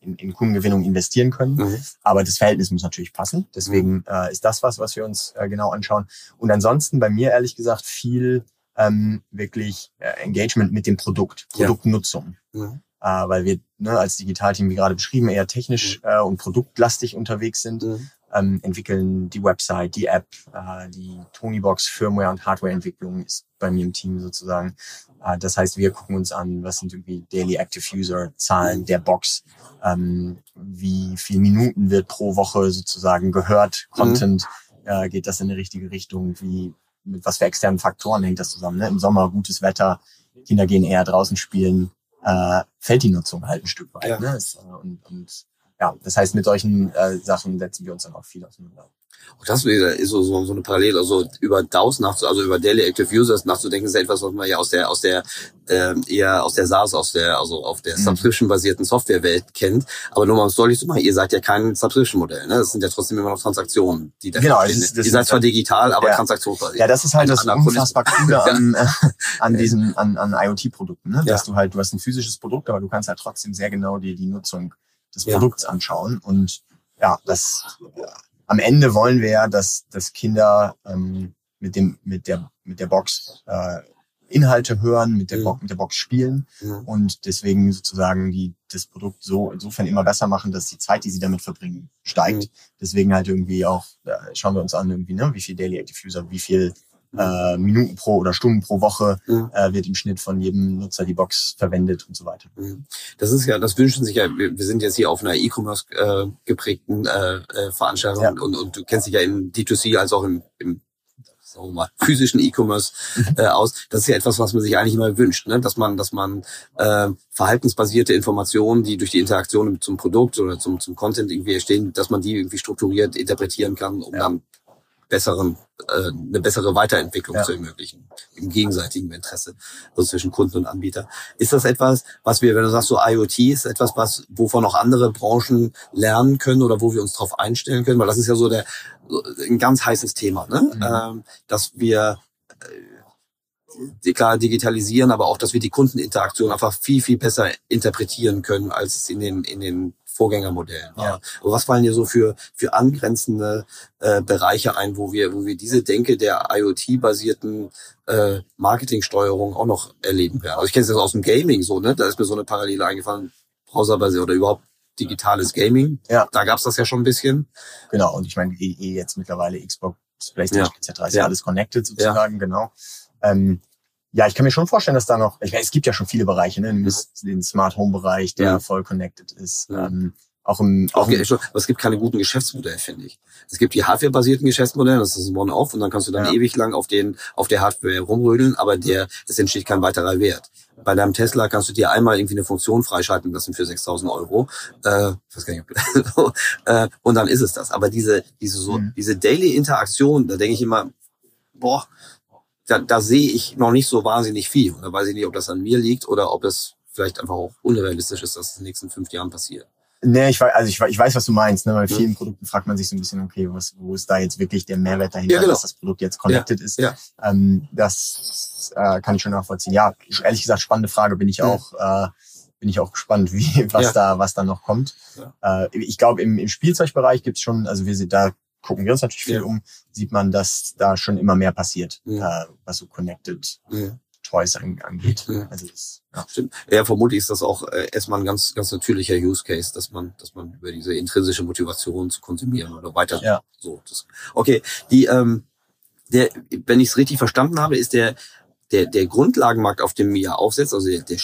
in, in Kundengewinnung investieren können. Mhm. Aber das Verhältnis muss natürlich passen. Deswegen äh, ist das was, was wir uns äh, genau anschauen. Und ansonsten bei mir ehrlich gesagt viel ähm, wirklich äh, Engagement mit dem Produkt, Ja. Produktnutzung. Mhm. Äh, weil wir ne, als Digitalteam, wie gerade beschrieben, eher technisch äh, und produktlastig unterwegs sind Mhm. ähm, entwickeln die Website, die App, äh, die Tonybox Firmware und Hardwareentwicklung ist bei mir im Team sozusagen. Äh, das heißt, wir gucken uns an, was sind irgendwie Daily Active User Zahlen der Box, ähm, wie viel Minuten wird pro Woche sozusagen gehört, Content, äh, geht das in die richtige Richtung, wie mit was für externen Faktoren hängt das zusammen. Ne? Im Sommer gutes Wetter, Kinder gehen eher draußen spielen, äh, fällt die Nutzung halt ein Stück weit. Ja. Ne? Äh, und, und ja, das heißt, mit solchen äh, Sachen setzen wir uns dann auch viel auseinander. Auch das ist so, so, so eine Parallele, also über DAOs nachzu, also über Daily Active Users nachzudenken, ist ja etwas, was man ja aus der, aus der, ähm, eher aus der SaaS, aus der, also auf der Mhm. Subscription-basierten Softwarewelt kennt. Aber nur mal um es deutlich zu machen, ihr seid ja kein Subscription-Modell, ne? Das sind ja trotzdem immer noch Transaktionen, die da Genau, das ist- das ihr seid zwar digital, aber Ja. transaktionsbasiert. Ja, das ist halt Ein das unfassbar Coole [LAUGHS] an, äh, an diesen, an, an IoT-Produkten, ne? Ja. Dass du halt, du hast ein physisches Produkt, aber du kannst halt trotzdem sehr genau dir die Nutzung des Ja. Produkts anschauen. Und ja, das äh, am Ende wollen wir ja, dass, dass Kinder ähm, mit dem, mit der, mit der Box äh, Inhalte hören, mit der, Mhm. Bo mit der Box spielen Mhm. und deswegen sozusagen die das Produkt so insofern immer besser machen, dass die Zeit, die sie damit verbringen, steigt. Mhm. Deswegen halt irgendwie auch äh, schauen wir uns an irgendwie, ne, wie viel Daily Active User, wie viel äh, Minuten pro oder Stunden pro Woche Mhm. äh, wird im Schnitt von jedem Nutzer die Box verwendet und so weiter. Mhm. Das ist ja, das wünschen sich ja, wir, wir sind jetzt hier auf einer E-Commerce äh, geprägten äh, äh, Veranstaltung Ja. und, und du kennst dich ja im D2C als auch im, im sagen wir mal, physischen E-Commerce äh, aus. Das ist ja etwas, was man sich eigentlich immer wünscht, ne? dass man, dass man äh, verhaltensbasierte Informationen, die durch die Interaktion zum Produkt oder zum, zum Content irgendwie entstehen, dass man die irgendwie strukturiert interpretieren kann, um Ja. dann besseren, äh, eine bessere Weiterentwicklung Ja. zu ermöglichen, im gegenseitigen Interesse, also zwischen Kunden und Anbieter. Ist das etwas, was wir, wenn du sagst so IoT, ist etwas, was, wovon auch andere Branchen lernen können oder wo wir uns darauf einstellen können? Weil das ist ja so der, so ein ganz heißes Thema, ne? Mhm. Ähm, dass wir äh, klar digitalisieren, aber auch, dass wir die Kundeninteraktion einfach viel, viel besser interpretieren können, als es in den, in den Vorgängermodellen war. Ja. Aber was fallen dir so für, für angrenzende äh, Bereiche ein, wo wir, wo wir diese Denke der IoT-basierten äh, Marketingsteuerung auch noch erleben werden? Also ich kenne es jetzt aus dem Gaming so, ne? Da ist mir so eine Parallele eingefallen, browserbasiert oder überhaupt digitales Gaming. Ja. Da gab's das ja schon ein bisschen. Genau, und ich meine, eh, eh jetzt mittlerweile Xbox, Playstation etc. ist ja Ja. alles connected sozusagen, genau. Ähm, ja, ich kann mir schon vorstellen, dass da noch, ich meine, es gibt ja schon viele Bereiche, ne? Mhm. Den Smart Home Bereich, der Ja. voll connected ist. Ja. Ähm, auch im, auch Auch, im, aber es gibt keine guten Geschäftsmodelle, finde ich. Es gibt die Hardware-basierten Geschäftsmodelle, das ist ein One-Off und dann kannst du dann Ja. ewig lang auf den, auf der Hardware rumrödeln, aber der, es entsteht kein weiterer Wert. Bei deinem Tesla kannst du dir einmal irgendwie eine Funktion freischalten lassen für 6000 Euro. Äh, ich weiß gar nicht, ob, [LAUGHS] äh, und dann ist es das. Aber diese, diese so, Mhm. diese Daily Interaktion, da denke ich immer, boah, da, da sehe ich noch nicht so wahnsinnig viel. Und da weiß ich nicht, ob das an mir liegt oder ob es vielleicht einfach auch unrealistisch ist, dass es in den nächsten fünf Jahren passiert. Nee, ich weiß, also ich, ich weiß, was du meinst. Ne? Bei Mhm. vielen Produkten fragt man sich so ein bisschen, okay, was, wo ist da jetzt wirklich der Mehrwert dahinter, Ja, genau. dass das Produkt jetzt connected ist? ja. Ähm, das äh, kann ich schon nachvollziehen. Ja, ehrlich gesagt, spannende Frage. Bin ich Mhm. auch, äh, bin ich auch gespannt, wie [LAUGHS] was Ja. da, was da noch kommt. Äh, ich glaube, im, im Spielzeugbereich gibt's schon, also wir sind da gucken wir uns natürlich viel Ja. um, sieht man, dass da schon immer mehr passiert, Ja. äh, was so connected Ja. Toys an, angeht. Ja. Also das, ja. Stimmt. Ja, vermutlich ist das auch äh, erstmal ein ganz, ganz natürlicher Use Case, dass man, dass man über diese intrinsische Motivation zu konsumieren oder weiter Ja. so. Das, okay, die, ähm, der, wenn ich es richtig verstanden habe, ist der, der, der Grundlagenmarkt, auf dem ihr aufsetzt, also der, der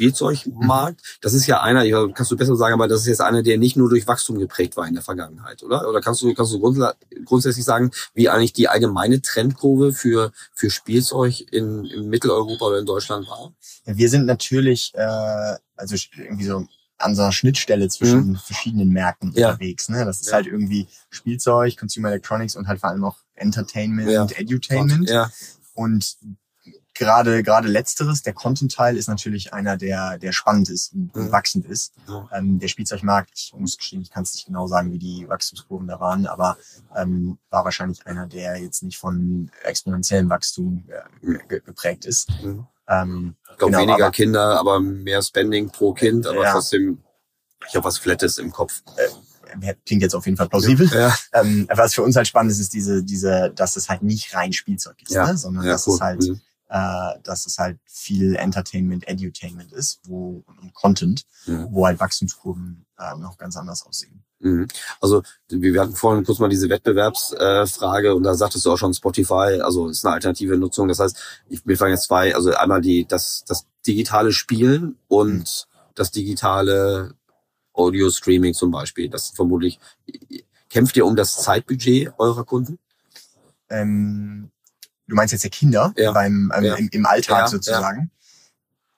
Spielzeugmarkt, das ist ja einer, ja, kannst du besser sagen, aber das ist jetzt einer, der nicht nur durch Wachstum geprägt war in der Vergangenheit, oder? Oder kannst du, kannst du grundsätzlich sagen, wie eigentlich die allgemeine Trendkurve für, für Spielzeug in, in Mitteleuropa oder in Deutschland war? Ja, wir sind natürlich äh, also irgendwie so an so einer Schnittstelle zwischen verschiedenen Märkten Mhm. Ja. unterwegs. Ne? Das ist Ja. halt irgendwie Spielzeug, Consumer Electronics und halt vor allem auch Entertainment und Edutainment. Ja. Und gerade gerade letzteres, der Content-Teil, ist natürlich einer, der der spannend ist und, und Mhm. wachsend ist. Ja. Ähm, der Spielzeugmarkt, ich muss gestehen, ich kann es nicht genau sagen, wie die Wachstumskurven da waren, aber ähm, war wahrscheinlich einer, der jetzt nicht von exponentiellem Wachstum äh, ge geprägt ist. Mhm. Ähm, Ich glaube, Genau, weniger aber- Kinder, aber mehr Spending pro Kind, aber Ja. trotzdem, ich habe was Flattes im Kopf. klingt jetzt auf jeden Fall plausibel. Ja, Ähm, was für uns halt spannend ist, ist diese, diese, dass es halt nicht rein Spielzeug ist, Ja. ne? sondern ja dass cool. es halt, Mhm. Äh, dass es halt viel Entertainment, Edutainment ist, wo und Content, Mhm. wo halt Wachstumskurven äh, noch ganz anders aussehen. Mhm. Also wir hatten vorhin kurz mal diese Wettbewerbsfrage äh, und da sagtest du auch schon Spotify, also ist eine alternative Nutzung. Das heißt, ich, mir fallen jetzt zwei, also einmal die das das digitale Spielen und Mhm. das digitale Audio Streaming zum Beispiel. Das vermutlich kämpft ihr um das Zeitbudget eurer Kunden? Ähm, du meinst jetzt der Kinder Ja. beim ähm, Ja. im, im Alltag Ja, sozusagen?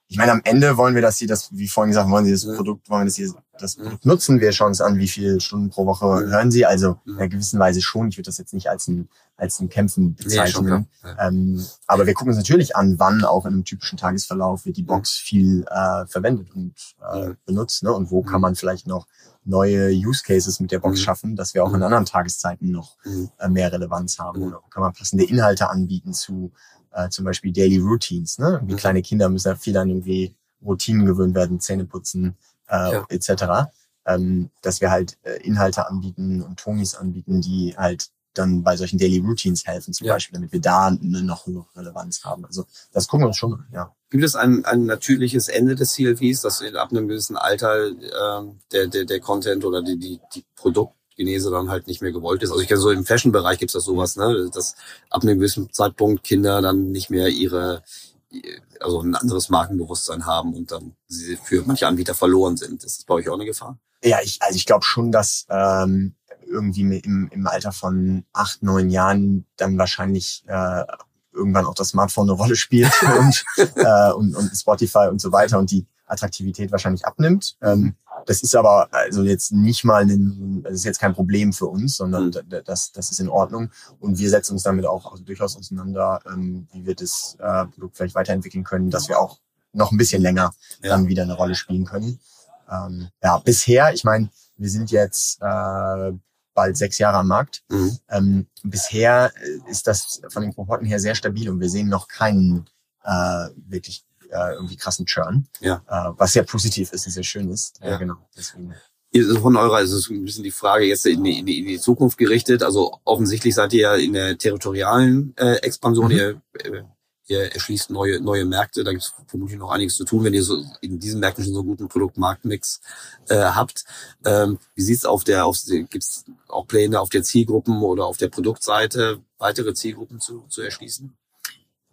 Ich meine, am Ende wollen wir, dass sie das, wie vorhin gesagt, wollen sie das. Produkt, wollen wir, dass sie das. Produkt nutzen. Wir schauen uns an, wie viele Stunden pro Woche hören sie. Also in einer gewissen Weise schon. Ich würde das jetzt nicht als ein, als ein Kämpfen bezeichnen. Ja. ähm, aber wir gucken uns natürlich an, wann auch in einem typischen Tagesverlauf wird die Box viel äh, verwendet und äh, benutzt. Ne? Und wo kann man vielleicht noch neue Use Cases mit der Box Mhm. schaffen, dass wir auch in Mhm. anderen Tageszeiten noch Mhm. äh, mehr Relevanz haben. Mhm. Oder kann man passende Inhalte anbieten zu äh, zum Beispiel Daily Routines. Ne? Wie kleine Kinder müssen ja viel an irgendwie Routinen gewöhnt werden, Zähne putzen äh, Ja. etc. Ähm, dass wir halt äh, Inhalte anbieten und Tonis anbieten, die halt dann bei solchen Daily Routines helfen, zum Ja. Beispiel, damit wir da eine noch höhere Relevanz haben. Also das gucken wir uns schon an, ja. Gibt es ein, ein natürliches Ende des CLVs, dass ab einem gewissen Alter ähm, der, der, der Content oder die, die, die Produktgenese dann halt nicht mehr gewollt ist? Also ich kenne so im Fashion-Bereich gibt's das sowas, ne? dass ab einem gewissen Zeitpunkt Kinder dann nicht mehr ihre also ein anderes Markenbewusstsein haben und dann sie für manche Anbieter verloren sind. Ist das bei euch auch eine Gefahr? Ja, ich, also ich glaube schon, dass ähm, irgendwie mi- im, im Alter von acht, neun Jahren dann wahrscheinlich äh, irgendwann auch das Smartphone eine Rolle spielt [LAUGHS] und, äh, und, und Spotify und so weiter und die Attraktivität wahrscheinlich abnimmt. Ähm, das ist aber also jetzt nicht mal ein, das ist jetzt kein Problem für uns, sondern Mhm. das, das ist in Ordnung. Und wir setzen uns damit auch also durchaus auseinander, ähm, wie wir das äh, Produkt vielleicht weiterentwickeln können, dass wir auch noch ein bisschen länger Ja. dann wieder eine Rolle spielen können. Ähm, ja, bisher, ich meine, wir sind jetzt äh, bald sechs Jahre am Markt. Mhm. Ähm, bisher äh, ist das von den Kohorten her sehr stabil und wir sehen noch keinen äh, wirklich äh, irgendwie krassen Churn, Ja. äh, was sehr positiv ist und sehr schön ist. Ja. genau. Deswegen. von eurer ist es ein bisschen die Frage jetzt in die, in die, in die Zukunft gerichtet. Also offensichtlich seid ihr ja in der territorialen äh, Expansion. Mhm. Ihr, äh, ihr erschließt neue, neue Märkte. Da gibt es vermutlich noch einiges zu tun, wenn ihr so in diesen Märkten schon so guten Produkt-Marktmix äh, habt. Ähm, wie sieht's auf der, auf, gibt's auch Pläne auf der Zielgruppen oder auf der Produktseite, weitere Zielgruppen zu, zu erschließen?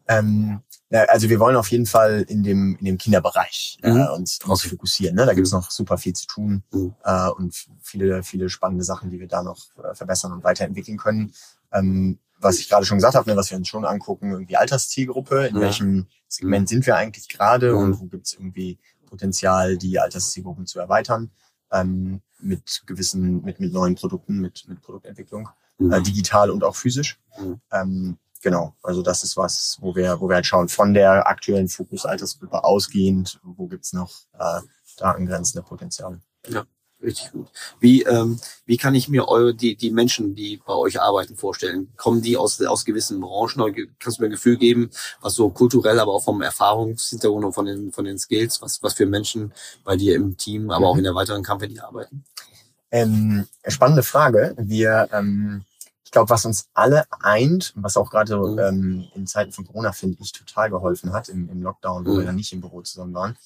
Ähm, ja, also wir wollen auf jeden Fall in dem, in dem Kinderbereich äh, mhm. uns, uns okay. fokussieren. Ne? Da gibt es noch super viel zu tun mhm. äh, und viele, viele spannende Sachen, die wir da noch äh, verbessern und weiterentwickeln können. Ähm, was ich gerade schon gesagt habe, ne, was wir uns schon angucken, irgendwie Alterszielgruppe, in ja. welchem Segment mhm. sind wir eigentlich gerade mhm. und wo gibt es irgendwie Potenzial, die Alterszielgruppen zu erweitern ähm, mit gewissen, mit, mit neuen Produkten, mit, mit Produktentwicklung, mhm. äh, digital und auch physisch. Mhm. Ähm, genau, also das ist was, wo wir, wo wir halt schauen, von der aktuellen Fokus-Altersgruppe ausgehend, wo gibt's noch äh, da angrenzende Potenziale. Ja, richtig gut. Wie, ähm, wie kann ich mir eure, die, die Menschen, die bei euch arbeiten, vorstellen? Kommen die aus, aus gewissen Branchen? Oder kannst du mir ein Gefühl geben, was so kulturell, aber auch vom Erfahrungshintergrund und von den, von den Skills, was, was für Menschen bei dir im Team, aber mhm. auch in der weiteren Company arbeiten? Ähm, spannende Frage. Wir ähm, ich glaube, was uns alle eint, was auch gerade mhm. ähm, in Zeiten von Corona, finde ich, total geholfen hat, im, im Lockdown, wo mhm. wir dann nicht im Büro zusammen waren,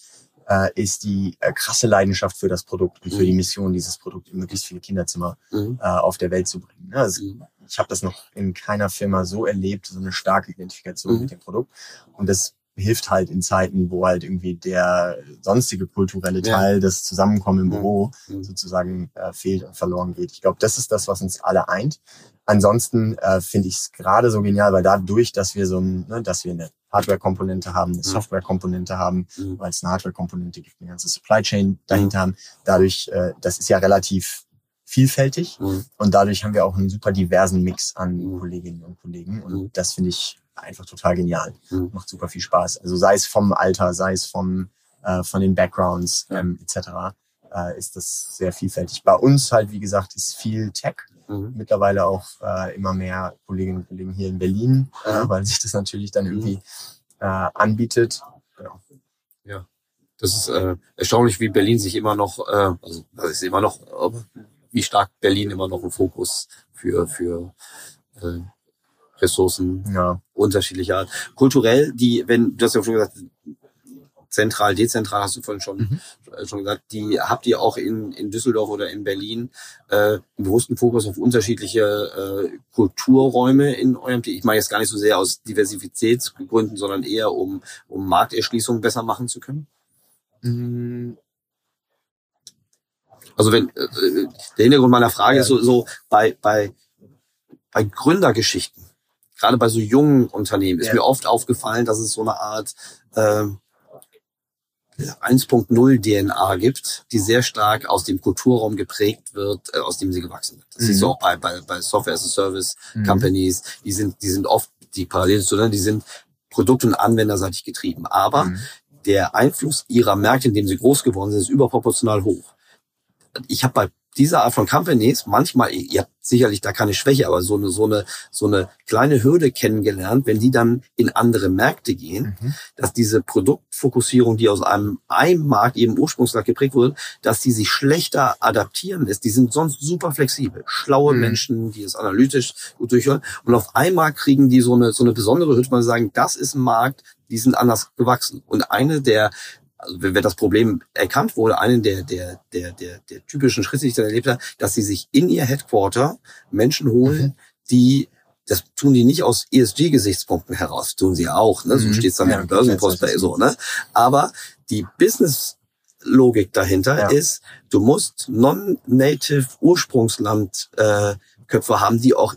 äh, ist die äh, krasse Leidenschaft für das Produkt und für die mhm. Mission, dieses Produkt in möglichst viele Kinderzimmer mhm. äh, auf der Welt zu bringen. Ne? Also, mhm. ich habe das noch in keiner Firma so erlebt, so eine starke Identifikation mit dem Produkt. Und das hilft halt in Zeiten, wo halt irgendwie der sonstige kulturelle Teil, ja. das Zusammenkommen im Büro mhm. sozusagen äh, fehlt und verloren geht. Ich glaube, das ist das, was uns alle eint. Ansonsten äh, finde ich es gerade so genial, weil dadurch, dass wir so ein, ne, dass wir eine Hardware-Komponente haben, eine. Software-Komponente haben, mhm. weil es eine Hardware-Komponente gibt, eine ganze Supply Chain dahinter mhm. haben. Dadurch, äh, das ist ja relativ vielfältig mhm. und dadurch haben wir auch einen super diversen Mix an. Kolleginnen und Kollegen und das finde ich einfach total genial. Macht super viel Spaß. Also sei es vom Alter, sei es vom äh, von den Backgrounds ähm, etc. Äh, ist das sehr vielfältig. Bei uns halt, wie gesagt, ist viel Tech Mhm. Mittlerweile auch äh, immer mehr Kolleginnen und Kollegen hier in Berlin, äh, [LAUGHS] weil sich das natürlich dann mhm. irgendwie äh, anbietet. Genau. Ja, das ist äh, erstaunlich, wie Berlin sich immer noch, äh, also das ist immer noch, wie stark Berlin immer noch ein Fokus für für Ressourcen ja. unterschiedlicher Art. Kulturell, die, wenn, du hast ja schon gesagt, zentral, dezentral, hast du vorhin schon, mhm. Äh, schon gesagt, die habt ihr auch in, in Düsseldorf oder in Berlin äh, einen bewussten Fokus auf unterschiedliche äh, Kulturräume in eurem Team. Ich meine jetzt gar nicht so sehr aus Diversitätsgründen, sondern eher um, um Markterschließung besser machen zu können? Mhm. Also wenn äh, äh, der Hintergrund meiner Frage ja. ist so, so bei, bei, bei Gründergeschichten, gerade bei so jungen Unternehmen, ist ja. mir oft aufgefallen, dass es so eine Art äh, 1.0 DNA gibt, die sehr stark aus dem Kulturraum geprägt wird, äh, aus dem sie gewachsen sind. Das mhm. siehst du auch bei, bei, bei Software as a Service mhm. Companies, die sind, die sind oft die parallel zu, die sind produkt- und anwenderseitig getrieben. Aber mhm. der Einfluss ihrer Märkte, in dem sie groß geworden sind, ist überproportional hoch. Ich habe bei diese Art von Companies manchmal, ihr habt sicherlich da keine Schwäche, aber so eine, so eine, so eine kleine Hürde kennengelernt, wenn die dann in andere Märkte gehen, mhm. dass diese Produktfokussierung, die aus einem, einem Markt, eben Ursprungsland geprägt wurde, dass die sich schlechter adaptieren lässt. Die sind sonst super flexibel. Schlaue mhm. Menschen, die es analytisch gut durchhören. Und auf einmal kriegen die so eine, so eine besondere Hürde, man sagen, das ist ein Markt, die sind anders gewachsen. Und eine der also wenn das Problem erkannt wurde, einen der, der, der, der, der typischen Schritte, die ich dann erlebt habe, dass sie sich in ihr Headquarter Menschen holen, mhm. die das tun die nicht aus ESG-Gesichtspunkten heraus, tun sie auch, ne? So mhm. steht's dann ja, im Börsenpost bei so, ne? Aber die Business-Logik dahinter ja. ist, du musst non-native Ursprungsland äh, Köpfe haben, die auch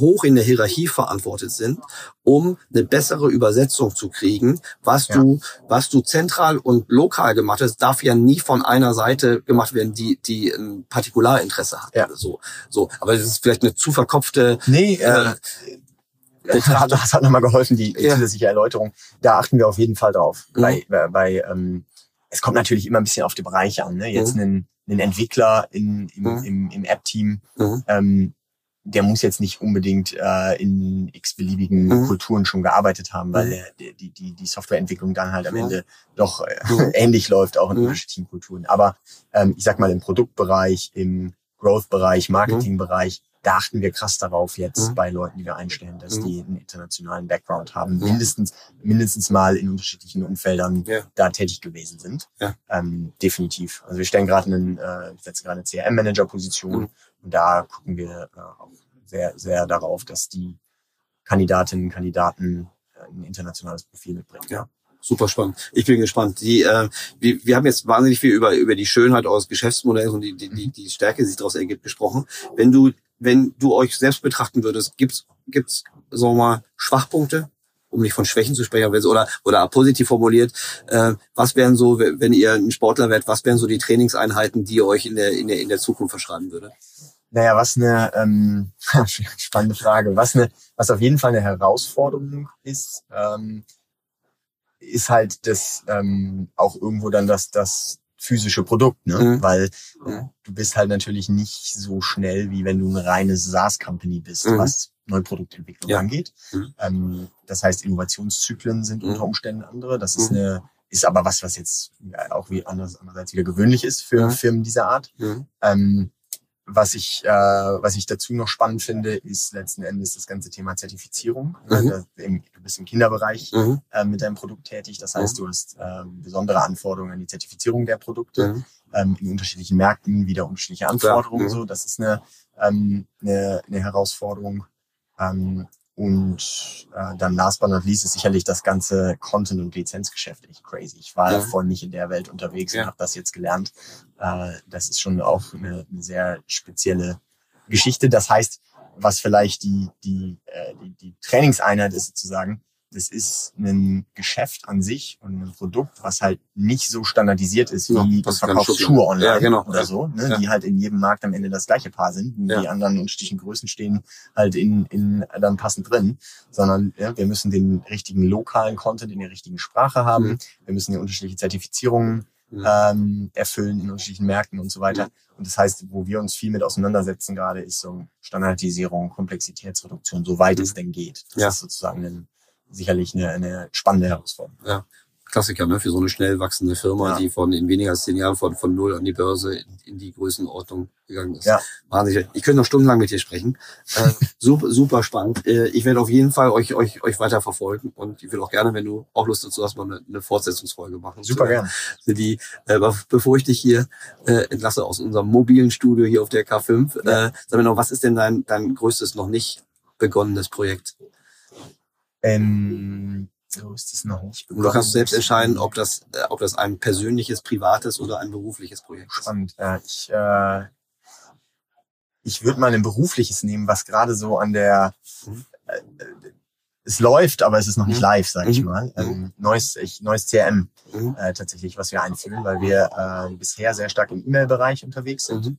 hoch in der Hierarchie verantwortet sind, um eine bessere Übersetzung zu kriegen. Was ja. du, was du zentral und lokal gemacht hast, darf ja nie von einer Seite gemacht werden, die, die ein Partikularinteresse hat. Ja. So, so. Aber das ist vielleicht eine zu verkopfte. Nee, äh, das hat, das hat nochmal geholfen, die ja. zusätzliche Erläuterung. Da achten wir auf jeden Fall drauf. Mhm. Bei, bei, ähm, es kommt natürlich immer ein bisschen auf die Bereiche an. Ne? Jetzt mhm. einen, einen Entwickler in, im, mhm. im, im App-Team, mhm. ähm, der muss jetzt nicht unbedingt äh, in x-beliebigen Mhm. Kulturen schon gearbeitet haben, weil Mhm. der, der, die, die, die Softwareentwicklung dann halt am Ja. Ende doch äh, Mhm. [LAUGHS] ähnlich läuft, auch in Mhm. unterschiedlichen Kulturen. Aber ähm, ich sag mal, im Produktbereich, im Growth-Bereich, Marketing-Bereich, da achten wir krass darauf jetzt Mhm. bei Leuten, die wir einstellen, dass Mhm. die einen internationalen Background haben, Mhm. mindestens, mindestens mal in unterschiedlichen Umfeldern Ja. da tätig gewesen sind. Ja. Ähm, definitiv. Also wir stellen gerade einen, äh, ich setze gerade eine CRM-Manager-Position Mhm. und da gucken wir äh, auch sehr, sehr darauf, dass die Kandidatinnen und Kandidaten äh, ein internationales Profil mitbringen. Ja. Super spannend. Ich bin gespannt. Die, äh, wir, wir haben jetzt wahnsinnig viel über, über die Schönheit eures Geschäftsmodells und die, die, die, die Stärke, die sich daraus ergibt, gesprochen. Wenn du, wenn du euch selbst betrachten würdest, gibt's, gibt's, wir mal, Schwachpunkte, um nicht von Schwächen zu sprechen, oder, oder positiv formuliert, äh, was wären so, wenn ihr ein Sportler wärt, was wären so die Trainingseinheiten, die ihr euch in der, in der, in der Zukunft verschreiben würde? Naja, was eine ähm, [LAUGHS] spannende Frage. Was eine, was auf jeden Fall eine Herausforderung ist, ähm, ist halt das ähm, auch irgendwo dann das das physische Produkt, ne? Mhm. Weil Mhm. du bist halt natürlich nicht so schnell, wie wenn du eine reine SaaS-Company bist, Mhm. was Neuproduktentwicklung Ja. angeht. Mhm. Ähm, das heißt, Innovationszyklen sind Mhm. unter Umständen andere. Das ist Mhm. eine ist aber was, was jetzt ja, auch wie anders, andererseits wieder gewöhnlich ist für. Firmen dieser Art. Mhm. Ähm, was ich, äh, was ich dazu noch spannend finde, ist letzten Endes das ganze Thema Zertifizierung. Mhm. Also im, du bist im Kinderbereich Mhm. äh, mit deinem Produkt tätig. Das heißt, du hast äh, besondere Anforderungen an die Zertifizierung der Produkte Mhm. ähm, in unterschiedlichen Märkten, wieder unterschiedliche Anforderungen. Mhm. So, das ist eine, ähm, eine, eine Herausforderung. Ähm, und äh, dann last but not least ist sicherlich das ganze Content- und Lizenzgeschäft echt crazy. Ich war Ja. voll nicht in der Welt unterwegs Ja. und habe das jetzt gelernt. Äh, das ist schon auch eine, eine sehr spezielle Geschichte. Das heißt, was vielleicht die, die, äh, die, die Trainingseinheit ist sozusagen, das ist ein Geschäft an sich und ein Produkt, was halt nicht so standardisiert ist wie Ja, das schubsen. Schuhe online Ja, genau. oder so, ne, Ja. die halt in jedem Markt am Ende das gleiche Paar sind. Ja. Die anderen unterschiedlichen Größen stehen halt in, in dann passend drin, sondern ja, wir müssen den richtigen lokalen Content in der richtigen Sprache haben. Mhm. Wir müssen die unterschiedliche Zertifizierungen Mhm. ähm, erfüllen in unterschiedlichen Märkten und so weiter. Und das heißt, wo wir uns viel mit auseinandersetzen gerade, ist so Standardisierung, Komplexitätsreduktion, soweit Mhm. es denn geht. Das ist sozusagen ein, sicherlich eine, eine spannende Herausforderung. Klassiker, ne? Für so eine schnell wachsende Firma, Ja. die von in weniger als zehn Jahren von, von null an die Börse in, in die Größenordnung gegangen ist. Ja. Wahnsinnig. Ich könnte noch stundenlang mit dir sprechen. Äh, [LAUGHS] super, super spannend. Äh, ich werde auf jeden Fall euch, euch, euch weiter verfolgen und ich will auch gerne, wenn du auch Lust dazu hast, mal eine, eine Fortsetzungsfolge machen. Super Zu- gern. Für die, äh, be- bevor ich dich hier äh, entlasse aus unserem mobilen Studio hier auf der K5, Ja. äh, sag mir noch, was ist denn dein, dein größtes noch nicht begonnenes Projekt? Ähm, so ist es noch nicht. Und du kannst selbst entscheiden, ob das, äh, ob das ein persönliches, privates oder ein berufliches Projekt ist. Spannend. Äh, ich äh, ich würde mal ein berufliches nehmen, was gerade so an der Mhm. äh, es läuft, aber es ist noch nicht Mhm. live, sage ich Mhm. mal. Ähm, neues, ich, neues CRM äh, tatsächlich, was wir einführen, weil wir äh, bisher sehr stark im E-Mail-Bereich unterwegs sind.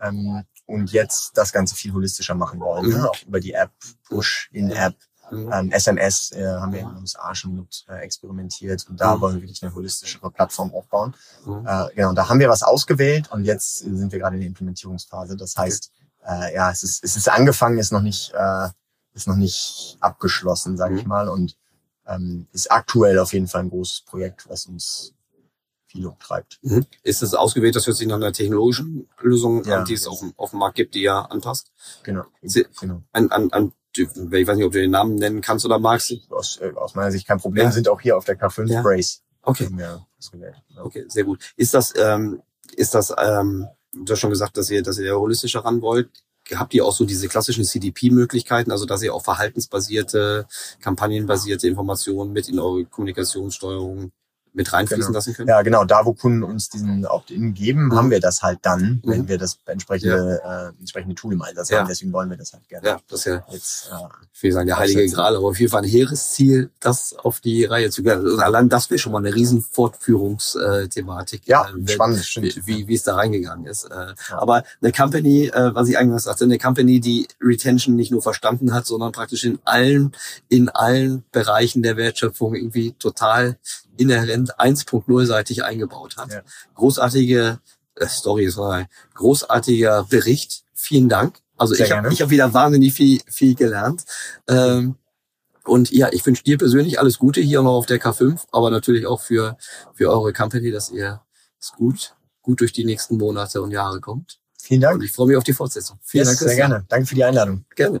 Ähm, und jetzt das Ganze viel holistischer machen wollen. Ne? Auch über die App, Push in App. Ähm, SMS äh, haben wir in den USA schon mit äh, experimentiert und da Mhm. wollen wir wirklich eine holistischere Plattform aufbauen. Mhm. Äh, genau, da haben wir was ausgewählt und jetzt sind wir gerade in der Implementierungsphase. Das heißt, äh, ja, es ist, es ist angefangen, ist noch nicht, äh, ist noch nicht abgeschlossen, sage ich Mhm. mal, und ähm, ist aktuell auf jeden Fall ein großes Projekt, was uns viel umtreibt. Mhm. Ist es ausgewählt, das hört sich nach einer technologischen Lösung Ja. an, die es auf, dem- auf dem Markt gibt, die ja anpasst? Genau. Sie- genau. An, an, an, ich weiß nicht, ob du den Namen nennen kannst oder magst. Aus, äh, aus meiner Sicht kein Problem, Ja. sind auch hier auf der K5 Ja. Brace. Okay. Ausgewählt. Genau. Okay, sehr gut. Ist das, ähm, ist das, ähm, du hast schon gesagt, dass ihr, dass ihr holistischer ran wollt. Habt ihr auch so diese klassischen CDP-Möglichkeiten, also dass ihr auch verhaltensbasierte, kampagnenbasierte Informationen mit in eure Kommunikationssteuerung mit reinfließen Genau. lassen könnt? Ja, genau, da wo Kunden uns diesen Opt-in geben, Mhm. haben wir das halt dann, wenn Mhm. wir das entsprechende, äh, entsprechende Tool im Einsatz Ja. haben. Deswegen wollen wir das halt gerne. Ja, das ist ja, Jetzt, äh, ich will sagen, der heilige Aufsetzen. Gral, aber auf jeden Fall ein hehres Ziel, das auf die Reihe zu kriegen. Also allein das wäre schon mal eine riesen Fortführungsthematik. ja, äh, wenn- spannend, stimmt. wie, wie, es da reingegangen ist. Äh, Aber eine Company, äh, was ich eingangs sagte, eine Company, die Retention nicht nur verstanden hat, sondern praktisch in allen, in allen Bereichen der Wertschöpfung irgendwie total inhärent 1.0-seitig eingebaut hat. Ja. Großartige äh, Story, ein großartiger Bericht. Vielen Dank. Also Sehr ich habe ich hab wieder wahnsinnig viel, viel gelernt. Ähm, und ja, ich wünsche dir persönlich alles Gute hier noch auf der K5, aber natürlich auch für, für eure Company, dass ihr es gut, gut durch die nächsten Monate und Jahre kommt. Vielen Und Dank. ich freue mich auf die Fortsetzung. Vielen Yes, Dank. sehr gerne. Danke für die Einladung. Gerne.